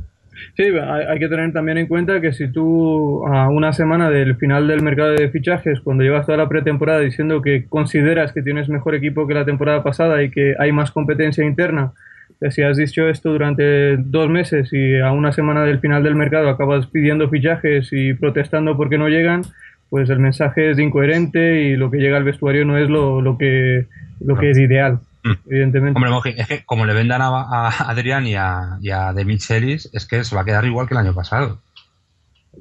Sí, hay, hay que tener también en cuenta que si tú a una semana del final del mercado de fichajes, cuando llevas toda la pretemporada diciendo que consideras que tienes mejor equipo que la temporada pasada y que hay más competencia interna, si has dicho esto durante dos meses y a una semana del final del mercado acabas pidiendo fichajes y protestando porque no llegan, pues el mensaje es incoherente y lo que llega al vestuario no es lo, lo que lo que es ideal, Mm. evidentemente. Hombre, Moji, es que como le vendan a, a Adrián y a, y a De Michelis, es que se va a quedar igual que el año pasado.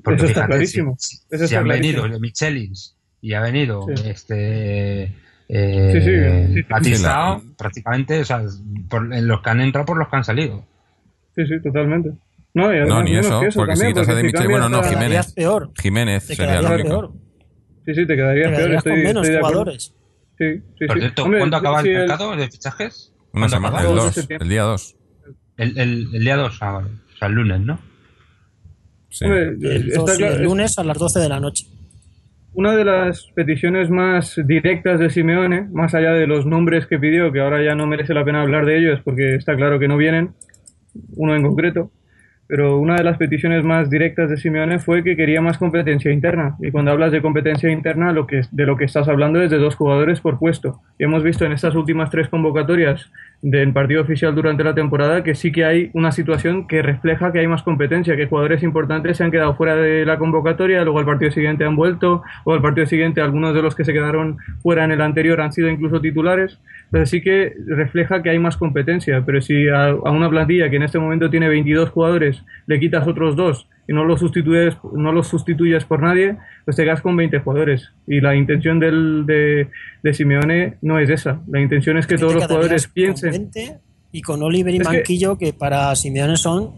Eso está clarísimo. Si, Eso si está han clarísimo. venido De Michelis y ha venido Sí. este eh, Sí, sí, sí. Batistao, Sí, la- prácticamente, o sea, por, en los que han entrado por los que han salido. Sí, sí, totalmente. No, y No, ni eso, que eso porque si también, quitas a De si bueno, no, Jiménez. peor. Jiménez Te sería quedarías único. peor. Sí, sí, te quedarías Te peor. quedarías Estoy, con menos estoy jugadores. Sí, sí, Por sí. cierto, Hombre, ¿cuándo acaba el el- mercado de fichajes? Una ¿Cuándo semana, el Dos de 2, septiembre. el día 2. El, el, el día 2, ah, o sea, el lunes, ¿no? Sí. hombre, El, está 2 y claro- el lunes a las 12 de la noche. Una de las peticiones más directas de Simeone, más allá de los nombres que pidió, que ahora ya no merece la pena hablar de ellos porque está claro que no vienen, uno en concreto, pero una de las peticiones más directas de Simeone fue que quería más competencia interna. Y cuando hablas de competencia interna, lo que, de lo que estás hablando es de dos jugadores por puesto. Y hemos visto en estas últimas tres convocatorias del partido oficial durante la temporada que sí que hay una situación que refleja que hay más competencia, que jugadores importantes se han quedado fuera de la convocatoria, luego al partido siguiente han vuelto, o al partido siguiente algunos de los que se quedaron fuera en el anterior han sido incluso titulares. Entonces sí que refleja que hay más competencia, pero si a, a una plantilla que en este momento tiene 22 jugadores le quitas otros dos y no los sustituyes, no los sustituyes por nadie, pues te quedas con 20 jugadores. Y la intención del, de, de Simeone no es esa. La intención es que todos los jugadores piensen. Con 20 y con Oliver y Es Manquillo, que, para Simeone son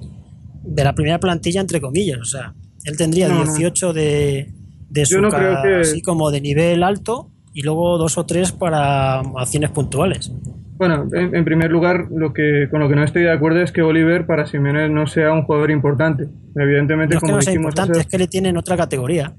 de la primera plantilla, entre comillas. O sea, él tendría No, no. 18 de, de su no que- así como de nivel alto y luego dos o tres para acciones puntuales. Bueno, en, en primer lugar, lo que con lo que no estoy de acuerdo es que Oliver para Simeone no sea un jugador importante. Evidentemente, No es que como no sea dijimos importante, es que le tienen otra categoría.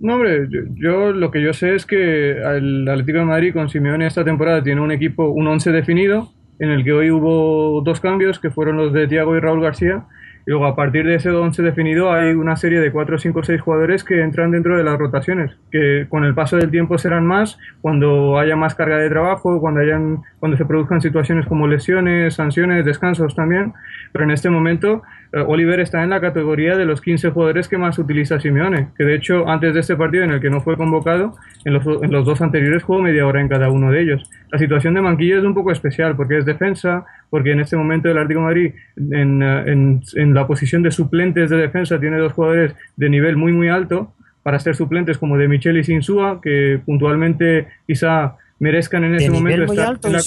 No, hombre, yo, yo lo que yo sé es que el Atlético de Madrid con Simeone esta temporada tiene un equipo, un 11 definido, en el que hoy hubo dos cambios, que fueron los de Thiago y Raúl García, luego a partir de ese 11 definido hay una serie de 4, 5, 6 jugadores que entran dentro de las rotaciones, que con el paso del tiempo serán más cuando haya más carga de trabajo, cuando, hayan, cuando se produzcan situaciones como lesiones, sanciones, descansos también, pero en este momento Oliver está en la categoría de los 15 jugadores que más utiliza Simeone, que de hecho antes de este partido en el que no fue convocado, en los, en los dos anteriores jugó media hora en cada uno de ellos. La situación de Manquillo es un poco especial porque es defensa, porque en este momento el Atlético de Madrid en, eh, en- en la posición de suplentes de defensa tiene dos jugadores de nivel muy muy alto para ser suplentes como de Michel y Sinsúa, que puntualmente quizá merezcan en nivel momento muy estar alto, en la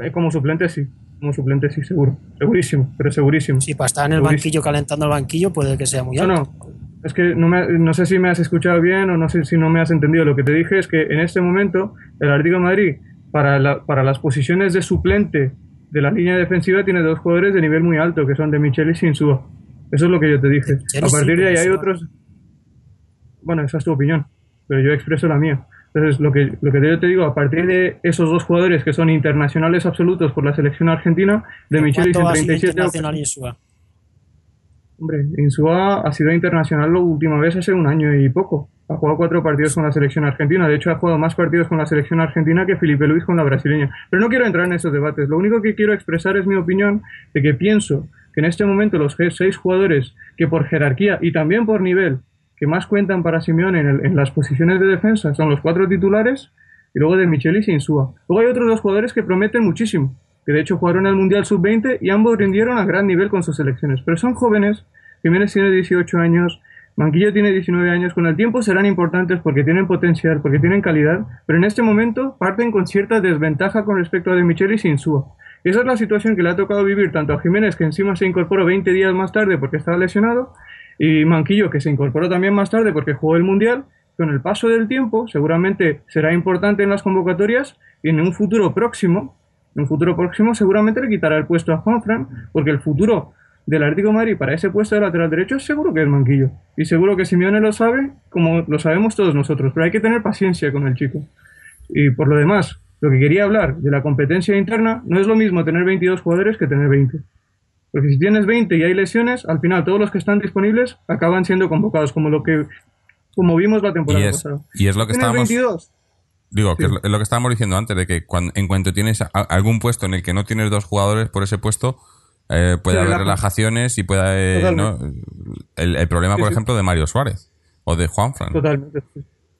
eh, Como suplentes sí, como suplentes sí, seguro, segurísimo, pero segurísimo. Si para estar en el Segurísimo. banquillo calentando el banquillo puede que sea muy No, alto. no, es que no, me- no sé si me has escuchado bien o no sé si no me has entendido. Lo que te dije es que en este momento el Atlético de Madrid, para, la- para las posiciones de suplente de la línea defensiva, tiene dos jugadores de nivel muy alto, que son de Michel y Sinsúa. Eso es lo que yo te dije. A partir de ahí hay otros... Bueno, esa es tu opinión, pero yo expreso la mía. Entonces, lo que, lo que yo te digo, a partir de esos dos jugadores que son internacionales absolutos por la selección argentina, de Michelis en 37 internacional Insúa? Hombre, Insúa ha sido internacional la última vez hace un año y poco. Ha jugado cuatro partidos con la selección argentina. De hecho, ha jugado más partidos con la selección argentina que Felipe Luis con la brasileña. Pero no quiero entrar en esos debates. Lo único que quiero expresar es mi opinión de que pienso que en este momento los seis jugadores que por jerarquía y también por nivel que más cuentan para Simeone en, las posiciones de defensa son los cuatro titulares y luego de Michelis y Insúa. Luego hay otros dos jugadores que prometen muchísimo, que de hecho jugaron el Mundial Sub-20 y ambos rindieron a gran nivel con sus selecciones. Pero son jóvenes, Jiménez tiene 18 años, Manquillo tiene 19 años, con el tiempo serán importantes porque tienen potencial, porque tienen calidad, pero en este momento parten con cierta desventaja con respecto a de Michelis y Insúa. Esa es la situación que le ha tocado vivir tanto a Jiménez, que encima se incorporó 20 días más tarde porque estaba lesionado, y Manquillo, que se incorporó también más tarde porque jugó el Mundial, con el paso del tiempo seguramente será importante en las convocatorias y en un futuro próximo, en un futuro próximo seguramente le quitará el puesto a Juanfran, porque el futuro del Atlético Madrid para ese puesto de lateral derecho seguro que es Manquillo. Y seguro que Simeone lo sabe, como lo sabemos todos nosotros, pero hay que tener paciencia con el chico. Y por lo demás, lo que quería hablar de la competencia interna, no es lo mismo tener 22 jugadores que tener 20. Porque si tienes 20 y hay lesiones, al final todos los que están disponibles acaban siendo convocados, como lo que como vimos la temporada y es, pasada. Y es lo que estábamos... 22? Digo, que es lo, que estábamos diciendo antes, de que en cuanto tienes algún puesto en el que no tienes dos jugadores por ese puesto, eh, puede haber relajaciones y puede... el, problema, por ejemplo, de Mario Suárez o de Juanfran. Totalmente.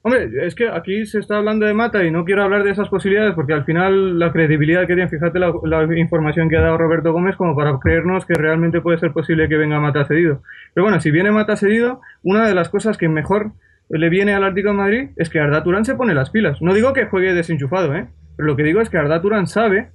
Hombre, es que aquí se está hablando de Mata y no quiero hablar de esas posibilidades porque al final la credibilidad que tiene, fíjate la, información que ha dado Roberto Gómez como para creernos que realmente puede ser posible que venga Mata cedido. Pero bueno, si viene Mata cedido, una de las cosas que mejor le viene al Atlético de Madrid es que Arda Turán se pone las pilas. No digo que juegue desenchufado, ¿eh? Pero lo que digo es que Arda Turán sabe,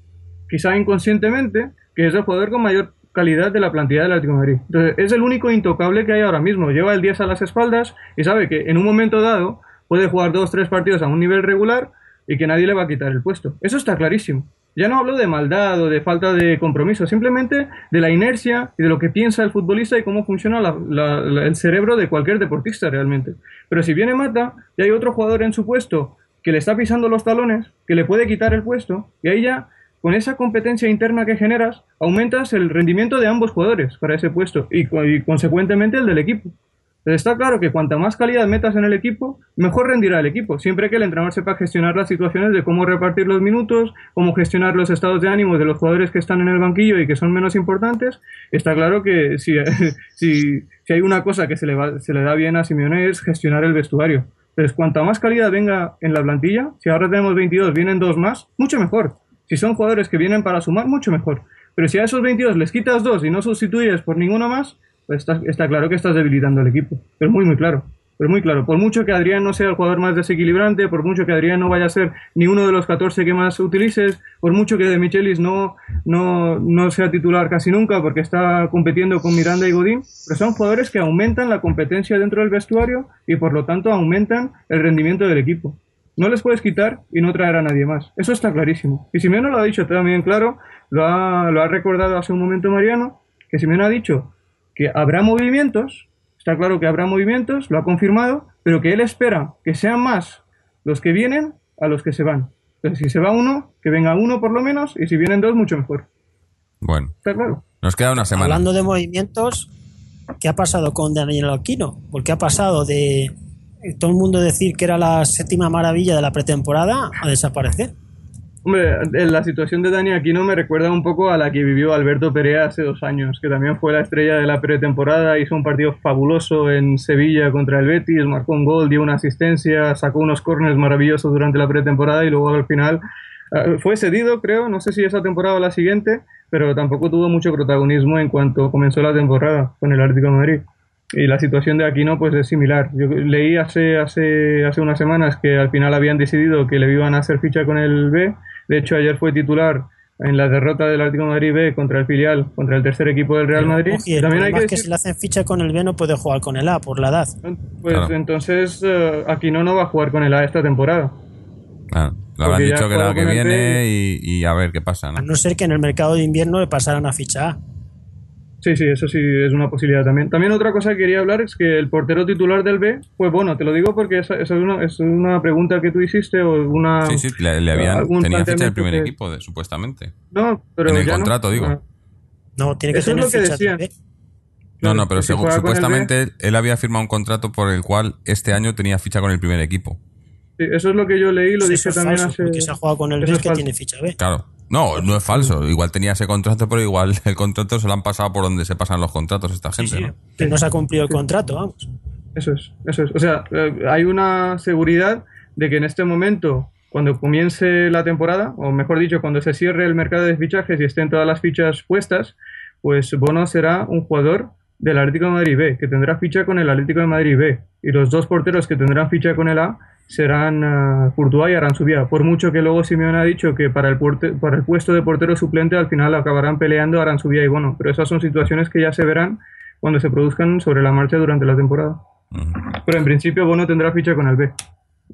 quizá inconscientemente, que es el jugador con mayor calidad de la plantilla del Atlético de Madrid. Entonces, es el único intocable que hay ahora mismo. Lleva el 10 a las espaldas y sabe que en un momento dado puede jugar dos, tres partidos a un nivel regular y que nadie le va a quitar el puesto. Eso está clarísimo. Ya no hablo de maldad o de falta de compromiso, simplemente de la inercia y de lo que piensa el futbolista y cómo funciona el cerebro de cualquier deportista realmente. Pero si viene Mata y hay otro jugador en su puesto que le está pisando los talones, que le puede quitar el puesto, y ahí ya, con esa competencia interna que generas, aumentas el rendimiento de ambos jugadores para ese puesto y consecuentemente el del equipo está claro que cuanta más calidad metas en el equipo, mejor rendirá el equipo, siempre que el entrenador sepa gestionar las situaciones de cómo repartir los minutos, cómo gestionar los estados de ánimo de los jugadores que están en el banquillo y que son menos importantes. Está claro que si, si, hay una cosa que se le, va, se le da bien a Simeone es gestionar el vestuario. Entonces, cuanta más calidad venga en la plantilla, si ahora tenemos 22, vienen dos más, mucho mejor. Si son jugadores que vienen para sumar, mucho mejor. Pero si a esos 22 les quitas dos y no sustituyes por ninguno más, pues está, claro que estás debilitando el equipo. Pero muy, muy claro. Pero muy claro. Por mucho que Adrián no sea el jugador más desequilibrante, por mucho que Adrián no vaya a ser ni uno de los 14 que más utilices, por mucho que De Michelis no, no, no sea titular casi nunca porque está compitiendo con Miranda y Godín, pero son jugadores que aumentan la competencia dentro del vestuario y por lo tanto aumentan el rendimiento del equipo. No les puedes quitar y no traer a nadie más. Eso está clarísimo. Y Simeone lo ha dicho también claro, lo ha, lo ha recordado hace un momento Mariano, que Simeone ha dicho que habrá movimientos, está claro que habrá movimientos, lo ha confirmado, pero que él espera que sean más los que vienen a los que se van. Entonces, si se va uno, que venga uno por lo menos, y si vienen dos, mucho mejor. Bueno. Está claro. Nos queda una semana. Hablando de movimientos, ¿qué ha pasado con Daniel Aquino? Porque ha pasado de todo el mundo decir que era la séptima maravilla de la pretemporada a desaparecer. Hombre, la situación de Dani Aquino me recuerda un poco a la que vivió Alberto Perea hace dos años, que también fue la estrella de la pretemporada, hizo un partido fabuloso en Sevilla contra el Betis, marcó un gol, dio una asistencia, sacó unos corners maravillosos durante la pretemporada y luego al final ah, fue cedido, creo, no sé si esa temporada o la siguiente, pero tampoco tuvo mucho protagonismo en cuanto comenzó la temporada con el de Madrid. Y la situación de Aquino pues es similar. Yo leí hace, hace, hace unas semanas que al final habían decidido que le iban a hacer ficha con el B de hecho, ayer fue titular en la derrota del Atlético de Madrid B contra el filial, contra el tercer equipo del Real Madrid. también hay que, que si le hacen ficha con el B no puede jugar con el A por la edad. Pues entonces uh, Aquino no va a jugar con el A esta temporada. Claro. Lo habrán dicho que la que viene y, a ver qué pasa. ¿no? A no ser que en el mercado de invierno le pasaran a ficha A. Sí, sí, eso sí es una posibilidad también. También otra cosa que quería hablar es que el portero titular del B, pues bueno, te lo digo porque esa, esa es, una, es una pregunta que tú hiciste o una... Sí, sí, le, le habían, algún tenía ficha del primer que- equipo, de- supuestamente. No, pero En el ya no. contrato, digo. Ah, No, tiene que Eso es lo que decían. de- No, no, pero si según- supuestamente él había firmado un contrato por el cual este año tenía ficha con el primer equipo. sí, eso es lo que yo leí, lo Pues dije eso es también falso, hace... porque se ha jugado con el B es que falso. tiene ficha B. Claro. No, no es falso. Igual tenía ese contrato, pero igual el contrato se lo han pasado por donde se pasan los contratos esta gente, sí, ¿no? que no se ha cumplido el contrato, vamos. Eso es, eso es. O sea, eh, hay una seguridad de que en este momento, cuando comience la temporada, o mejor dicho, cuando se cierre el mercado de fichajes y estén todas las fichas puestas, pues Bono será un jugador del Atlético de Madrid B, que tendrá ficha con el Atlético de Madrid B. Y los dos porteros que tendrán ficha con el A serán uh, Courtois y Aranzubía. Por mucho que luego Simeone ha dicho que para el, porte- para el puesto de portero suplente al final acabarán peleando Aranzubía y Bono. Pero esas son situaciones que ya se verán cuando se produzcan sobre la marcha durante la temporada. Pero en principio Bono tendrá ficha con el B.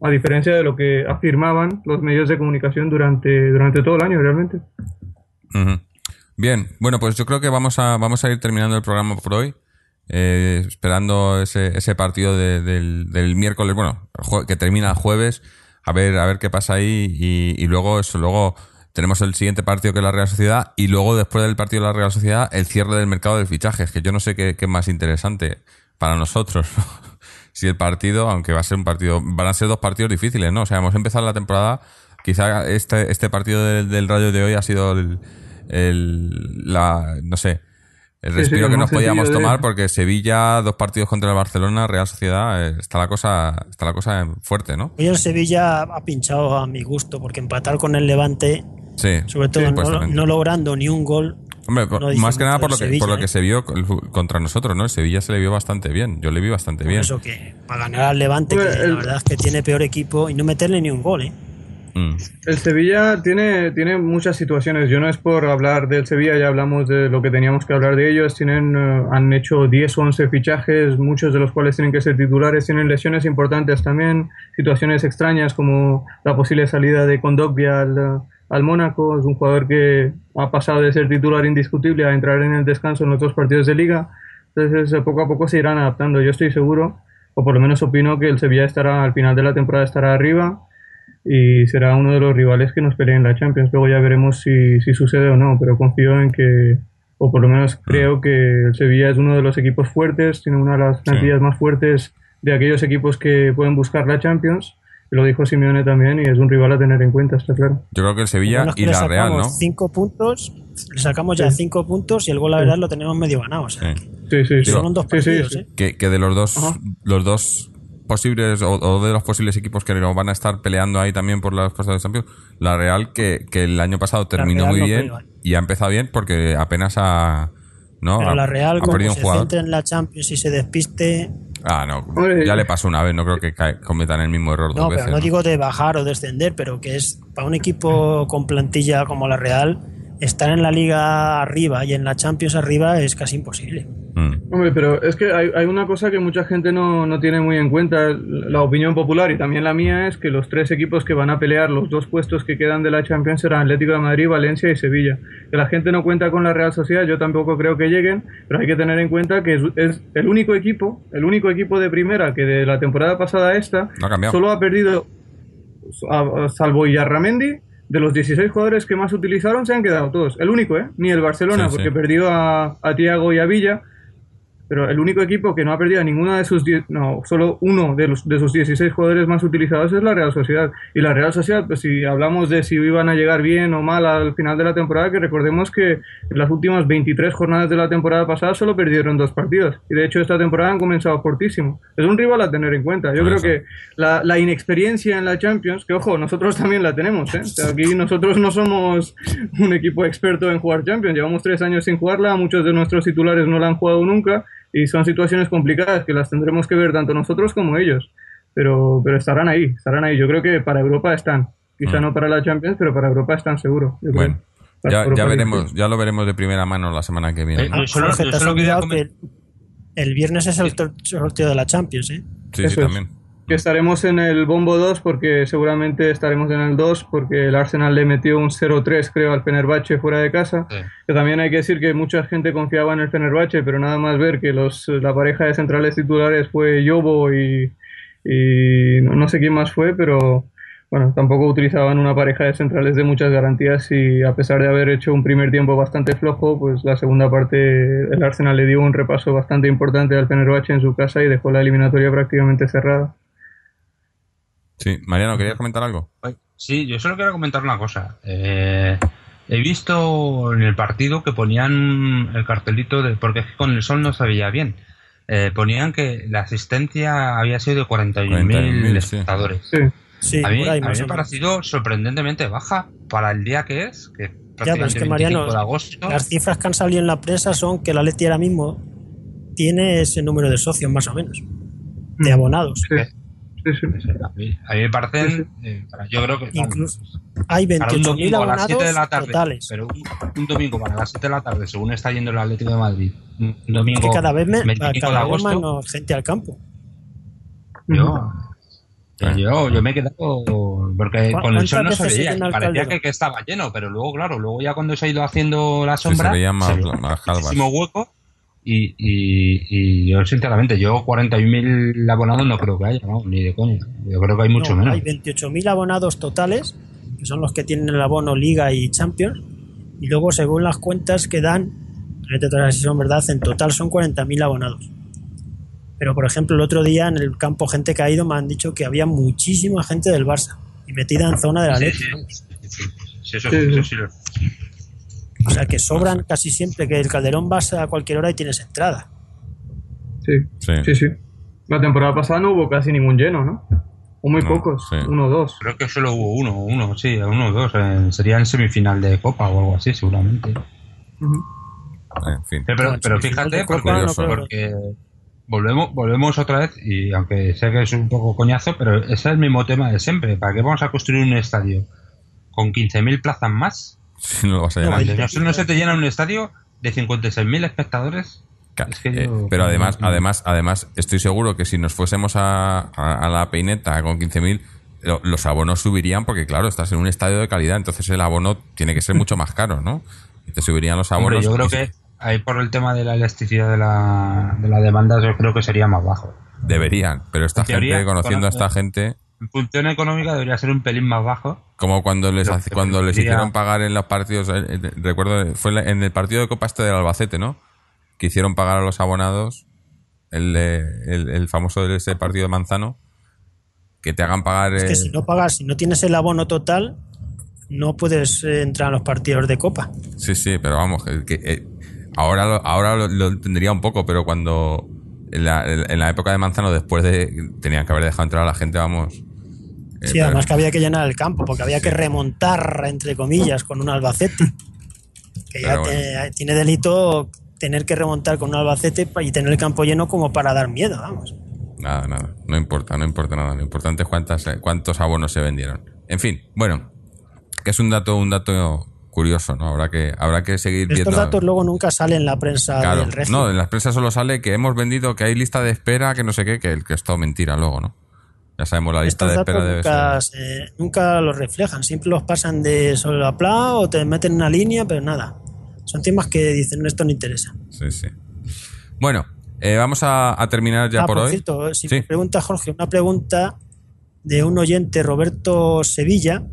A diferencia de lo que afirmaban los medios de comunicación durante, durante todo el año, realmente. Ujú. Bien, bueno, pues yo creo que vamos a, vamos a ir terminando el programa por hoy. eh, esperando ese, ese partido de- del, del miércoles, bueno, que termina el jueves, a ver, a ver qué pasa ahí y, luego eso, luego tenemos el siguiente partido que es la Real Sociedad y luego después del partido de la Real Sociedad el cierre del mercado de fichajes, que yo no sé qué, qué es más interesante para nosotros. ¿no? si el partido, aunque va a ser un partido, van a ser dos partidos difíciles, ¿no? O sea, hemos empezado la temporada, quizá este, este partido del, del Rayo de hoy ha sido el, el- la, no sé, el Sí, respiro sí, que nos podíamos de- tomar porque Sevilla, dos partidos contra el Barcelona, Real Sociedad, eh, está la cosa, está la cosa fuerte, ¿no? Hoy el Sevilla ha pinchado a mi gusto, porque empatar con el Levante, Sí. sobre todo no, logrando ni un gol, Hombre, no más que nada por lo que, por lo que ¿eh? se vio con- contra nosotros, ¿no? El Sevilla se le vio bastante bien. Yo le vi bastante por bien. eso que para ganar al Levante, que el- la verdad es que tiene peor equipo, y no meterle ni un gol, ¿eh? Mm. El Sevilla tiene, tiene muchas situaciones. Yo no es por hablar del Sevilla, ya hablamos de lo que teníamos que hablar de ellos. Tienen, eh, han hecho 10 o 11 fichajes, muchos de los cuales tienen que ser titulares. Tienen lesiones importantes también, situaciones extrañas como la posible salida de Kondogbia al, eh, al Mónaco. Es un jugador que ha pasado de ser titular indiscutible a entrar en el descanso en los dos partidos de liga. Entonces, eh, poco a poco se irán adaptando. Yo estoy seguro, o por lo menos opino, que el Sevilla estará al final de la temporada estará arriba y será uno de los rivales que nos peleen en la Champions. Luego ya veremos si, si sucede o no, pero confío en que, o por lo menos creo que el Sevilla es uno de los equipos fuertes, tiene una de las plantillas más fuertes de aquellos equipos que pueden buscar la Champions. Y lo dijo Simeone también y es un rival a tener en cuenta, está claro. Yo creo que el Sevilla Bueno, es que y la Real, ¿no? Cinco puntos, le sacamos ya cinco puntos y el gol, la verdad, lo tenemos medio ganado. O sea, Sí. Sí, sí, sí. Son dos Sí, sí, partidos, sí. ¿eh? que, que de los dos Ajá. los dos posibles o, o de los posibles equipos que nos van a estar peleando ahí también por las cosas de Champions la Real que, que el año pasado terminó muy no bien pega. y ha empezado bien porque apenas ha no Pero ha, la Real, ha como perdido un se jugador centre en la Champions y se despiste, ah no ya le pasó una vez no creo que cae- cometan el mismo error no, dos pero veces no ¿no? digo de bajar o descender, pero que es para un equipo con plantilla como la Real, estar en la liga arriba y en la Champions arriba es casi imposible. Hombre, pero es que hay, hay una cosa que mucha gente no, no tiene muy en cuenta. La opinión popular y también la mía es que los tres equipos que van a pelear los dos puestos que quedan de la Champions serán Atlético de Madrid, Valencia y Sevilla. Que la gente no cuenta con la Real Sociedad, yo tampoco creo que lleguen, pero hay que tener en cuenta que es, es el único equipo, el único equipo de primera que de la temporada pasada a esta No solo ha perdido, a- a- salvo Yarramendi, de los 16 jugadores que más utilizaron se han quedado todos. El único, ¿eh? Ni el Barcelona, Sí, sí. porque perdió a, a Tiago y a Villa. Pero el único equipo que no ha perdido a ninguna de sus 10, no, solo uno de, los, de sus 16 jugadores más utilizados es la Real Sociedad. Y la Real Sociedad, pues si hablamos de si iban a llegar bien o mal al final de la temporada, que recordemos que en las últimas 23 jornadas de la temporada pasada solo perdieron dos partidos. Y de hecho esta temporada han comenzado fortísimo. Es un rival a tener en cuenta. Yo creo eso. que la, la inexperiencia en la Champions, que ojo, nosotros también la tenemos, ¿eh? O sea, aquí nosotros no somos un equipo experto en jugar Champions, llevamos tres años sin jugarla, muchos de nuestros titulares no la han jugado nunca y son situaciones complicadas que las tendremos que ver tanto nosotros como ellos. Pero, pero estarán ahí, estarán ahí. Yo creo que para Europa están. Quizá Mm. no para la Champions, pero para Europa están seguro. yo bueno ya, ya veremos ya lo veremos de primera mano la semana que viene Eh, eh, solo- solo que el, el viernes es el sorteo de la Champions, ¿eh? sí sí es. también que estaremos en el bombo 2 porque seguramente estaremos en el 2 porque el Arsenal le metió un 0-3 creo al Fenerbahce fuera de casa. Que también hay que decir que mucha gente confiaba en el Fenerbahce, pero nada más ver que los, la pareja de centrales titulares fue Yobo y, no sé quién más fue, pero bueno, tampoco utilizaban una pareja de centrales de muchas garantías y a pesar de haber hecho un primer tiempo bastante flojo, pues la segunda parte el Arsenal le dio un repaso bastante importante al Fenerbahce en su casa y dejó la eliminatoria prácticamente cerrada. Sí, Mariano, ¿querías comentar algo? Sí, yo solo quiero comentar una cosa. Eh, he visto en el partido que ponían el cartelito de porque con el sol no se veía bien. Eh, ponían que la asistencia había sido de 41.000 espectadores. Sí. Sí, a mí, por ahí a mí más me ha parecido sorprendentemente baja para el día que es, que Ya, pero es prácticamente que Mariano, 25 de agosto. las cifras que han salido en la prensa son que el Atleti ahora mismo tiene ese número de socios más o menos, Mm. de abonados. Sí, sí, sí. A mí, me parecen, eh, yo creo que vamos, Incluso hay para un 28.000 domingo a las 7 de la abonados tarde, totales. pero un, un domingo para las 7 de la tarde, según está yendo el Atlético de Madrid, un Es domingo que cada vez, me, 25 de cada vez agosto, menos gente al campo. yo, yo, yo me he quedado porque ¿Cu- con el sol no se se veía, parecía que, que estaba lleno, pero luego, claro, luego ya cuando se ha ido haciendo la Sí, se sombra, veía más- veía más muchísimo hueco y, y, y yo sinceramente, yo 41.000 abonados no creo que haya, ¿no? ni de coña, yo creo que hay mucho No, menos. Hay 28.000 abonados totales, que son los que tienen el abono Liga y Champions, y luego según las cuentas que dan, si son verdad, en total son 40.000 abonados. Pero por ejemplo, el otro día en el campo gente que ha ido me han dicho que había muchísima gente del Barça y metida en zona de la Sí, leche. sí, sí, sí, sí, eso, eso sí lo- O sea que sobran casi siempre que el Calderón vas a cualquier hora y tienes entrada. Sí, Sí. sí, sí. La temporada pasada no hubo casi ningún lleno, ¿no? O muy No, pocos, sí. uno o dos. Creo que solo hubo uno, uno, sí, uno o dos. eh, sería en semifinal de Copa o algo así, seguramente. En fin. Pero, pero, fíjate, de Copa porque, no creo. porque volvemos, volvemos otra vez, y aunque sé que es un poco coñazo, pero ese es el mismo tema de siempre. ¿Para qué vamos a construir un estadio con 15.000 plazas más? Si no lo vas a No, llenar. hay- ¿No, no se te llena un estadio de 56.000 espectadores? Es que eh, yo- pero además, además, además, estoy seguro que si nos fuésemos a, a- a la peineta con 15.000, lo- los abonos subirían porque, claro, estás en un estadio de calidad, entonces el abono tiene que ser mucho más caro, ¿no? Y te subirían los Hombre, abonos. yo creo que ahí por el tema de la elasticidad de la, de la demanda, yo creo que sería más bajo. Deberían, pero esta teoría, gente, conociendo a esta gente, En función económica debería ser un pelín más bajo. como cuando les hace- cuando les hicieron pagar en los partidos, eh, eh, recuerdo, fue la- en el partido de Copa Este del Albacete, ¿no? Que hicieron pagar a los abonados el, el, el famoso de ese partido de Manzano, que te hagan pagar... Es que si no pagas, si no tienes el abono total, no puedes eh, entrar a los partidos de Copa. Sí, sí, pero vamos, que, que, eh, ahora, lo, ahora lo, lo entendería un poco, pero cuando en la, en la época de Manzano, después de... Tenían que haber dejado entrar a la gente, vamos... Sí, además que había que llenar el campo, porque había que remontar, entre comillas, con un Albacete. Que ya te- tiene delito tener que remontar con un Albacete y tener el campo lleno como para dar miedo, vamos. Nada, nada, no importa, no importa nada. Lo importante es cuántas, eh, cuántos abonos se vendieron. En fin, bueno, que es un dato, un dato curioso, ¿no? Habrá que, habrá que seguir Estos viendo. datos luego nunca salen en la prensa Claro, del régimen. no, en las prensa solo sale que hemos vendido, que hay lista de espera, que no sé qué, que, que es todo mentira luego, ¿no? Ya sabemos, la lista Estos de espera debe nunca, se- nunca los reflejan, siempre los pasan de solapla o te meten una línea, pero nada. Son temas que dicen esto no interesa. Sí, sí. Bueno, eh, vamos a, a terminar ya Ah, por, por hoy. cierto, si Sí. me pregunta Jorge, una pregunta de un oyente, Roberto Sevilla,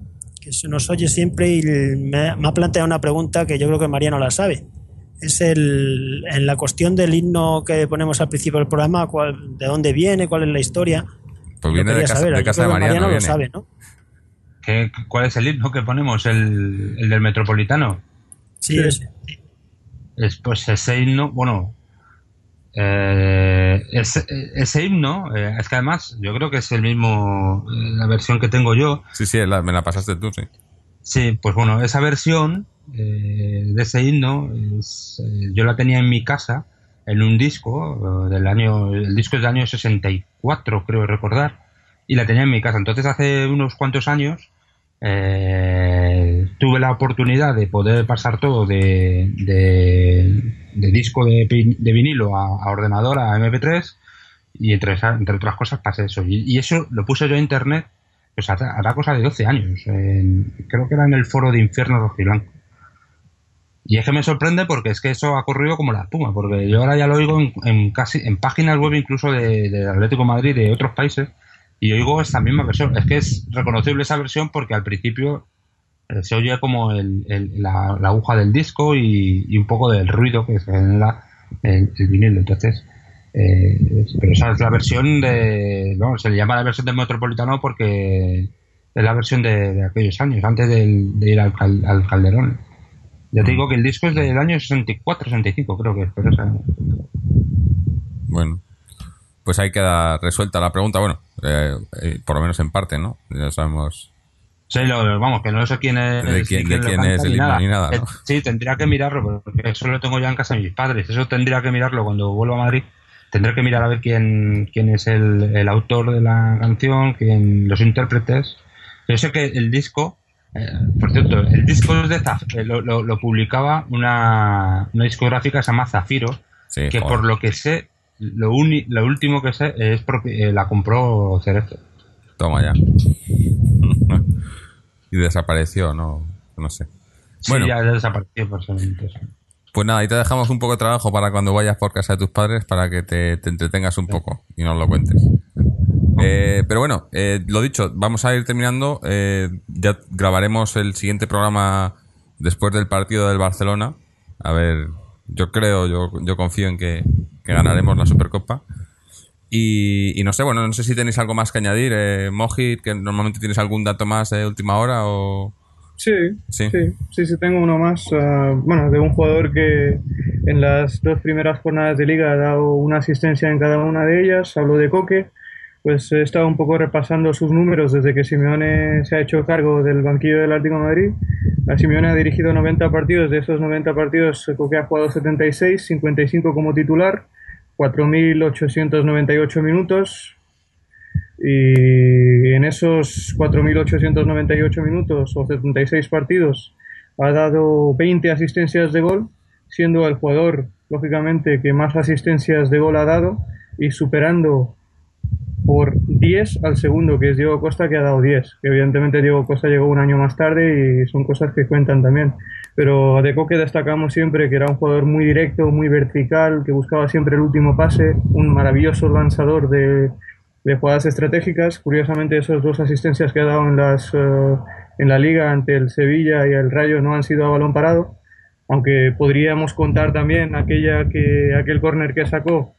que se nos oye siempre y me, me ha planteado una pregunta que yo creo que Mariano la sabe. Es el, en la cuestión del himno que ponemos al principio del programa, cuál, de dónde viene, cuál es la historia. Pues viene de casa, de casa de Mariano. lo viene. sabe, ¿no? ¿Qué, ¿Cuál es el himno que ponemos? ¿El, el del Metropolitano? Sí, Sí. ese. Es, pues ese himno, bueno, eh, ese, ese himno, eh, es que además yo creo que es el mismo, eh, la versión que tengo yo. Sí, sí, la- me la pasaste tú, sí. Sí, pues bueno, esa versión eh, de ese himno, es, eh, yo la tenía en mi casa, en un disco del año, el disco es del año 64, creo recordar, y la tenía en mi casa. Entonces hace unos cuantos años eh, tuve la oportunidad de poder pasar todo de, de, disco de, de vinilo a, a ordenador, a MP3, y entre, entre otras cosas pasé eso. Y, eso lo puse yo en internet, pues hará, cosa de 12 años. creo que era en el foro de Infierno Rojiblanco. Y es que me sorprende porque es que eso ha corrido como la espuma, porque yo ahora ya lo oigo en, casi en páginas web incluso de, de Atlético Madrid de otros países y oigo esta misma versión. Es que es reconocible esa versión porque al principio eh, se oye como el, la, aguja del disco y, un poco del ruido que se genera el, el vinilo. Entonces, eh, pero esa es la versión de. Bueno, se le llama la versión del Metropolitano porque es la versión de, aquellos años, antes de, ir al, Calderón. Ya te digo que el disco es del año 64, 65, creo que es. Pero esa... Bueno, pues ahí queda resuelta la pregunta. Bueno, eh, eh, por lo menos en parte, ¿no? Ya sabemos. Sí, vamos, que no sé quién es. De quién, es el himno ni nada. Sí, tendría que mirarlo, porque eso lo tengo ya en casa de mis padres. Eso tendría que mirarlo cuando vuelva a Madrid tendré que mirar a ver quién, quién es el, autor de la canción, quién, los intérpretes. Yo sé que el disco, eh, por cierto, el disco de eh, lo, publicaba una, una discográfica que se llama Zafiro, que por lo que sé, lo, lo último que sé es porque eh, la compró Cerezo. Toma ya. y desapareció, no, no sé. Sí, bueno, ya desapareció personalmente. Pues nada, ahí te dejamos un poco de trabajo para cuando vayas por casa de tus padres para que te, entretengas un poco y nos lo cuentes. Eh, pero bueno, eh, lo dicho, vamos a ir terminando. Eh, ya grabaremos el siguiente programa después del partido del Barcelona. A ver, yo creo, yo, yo confío en que, ganaremos la Supercopa. Y, no sé, bueno, no sé si tenéis algo más que añadir, eh, Mojit, que normalmente tienes algún dato más de última hora o... Sí, sí, sí, sí, tengo uno más. Ah, bueno, de un jugador que en las dos primeras jornadas de liga ha dado una asistencia en cada una de ellas. Hablo de Coque. Pues he estado un poco repasando sus números desde que Simeone se ha hecho cargo del banquillo del Atlético Madrid. La Simeone ha dirigido 90 partidos, de esos 90 partidos Coque ha jugado 76, 55 como titular, 4.898 minutos, y en esos 4.898 minutos o 76 partidos ha dado 20 asistencias de gol, siendo el jugador, lógicamente, que más asistencias de gol ha dado y superando por 10 al segundo, que es Diego Costa, que ha dado 10. Que evidentemente Diego Costa llegó un año más tarde y son cosas que cuentan también. Pero de Coque destacamos siempre que era un jugador muy directo, muy vertical, que buscaba siempre el último pase, un maravilloso lanzador de, de jugadas estratégicas. Curiosamente, esas dos asistencias que ha dado en, las, eh, en la liga ante el Sevilla y el Rayo no han sido a balón parado, aunque podríamos contar también aquella que, aquel córner que sacó,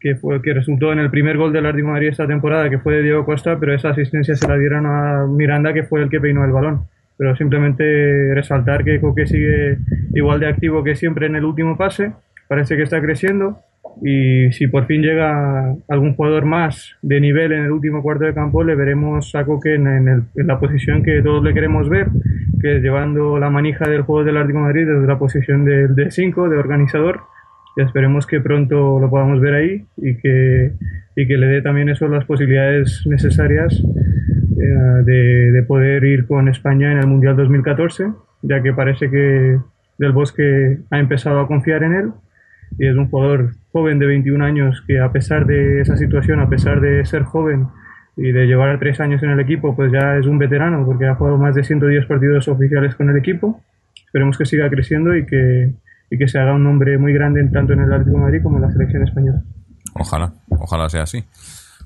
que, fue, que resultó en el primer gol del Atlético de Madrid esta temporada, que fue de Diego Costa, pero esa asistencia se la dieron a Miranda, que fue el que peinó el balón. Pero simplemente resaltar que Coque sigue igual de activo que siempre en el último pase, parece que está creciendo y si por fin llega algún jugador más de nivel en el último cuarto de campo, le veremos a Coque en, la posición que todos le queremos ver, que es llevando la manija del juego del Atlético de Madrid desde la posición de 5, de, organizador. Y esperemos que pronto lo podamos ver ahí y que, y que le dé también eso las posibilidades necesarias eh, de, de poder ir con España en el Mundial 2014, ya que parece que Del Bosque ha empezado a confiar en él y es un jugador joven de 21 años que a pesar de esa situación, a pesar de ser joven y de llevar tres años en el equipo, pues ya es un veterano porque ha jugado más de 110 partidos oficiales con el equipo. Esperemos que siga creciendo y que, y que se haga un nombre muy grande tanto en el Atlético de Madrid como en la selección española. Ojalá, ojalá sea así.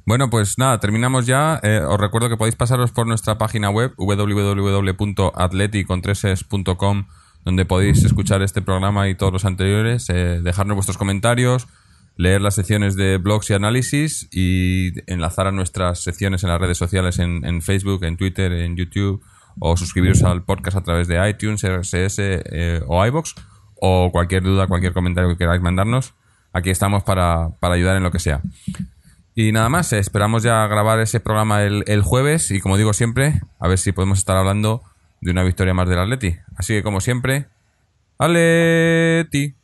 Bueno, pues nada, terminamos ya. Eh, os recuerdo que podéis pasaros por nuestra página web www.atleticontreses.com donde podéis escuchar este programa y todos los anteriores, eh, dejarnos vuestros comentarios, leer las secciones de blogs y análisis y enlazar a nuestras secciones en las redes sociales en, Facebook, en Twitter, en YouTube o suscribiros al podcast a través de iTunes, RSS eh, o iBox o cualquier duda, cualquier comentario que queráis mandarnos. Aquí estamos para, ayudar en lo que sea. Y nada más, esperamos ya grabar ese programa el, el jueves y como digo siempre, a ver si podemos estar hablando de una victoria más del Atleti. Así que como siempre, Atleti.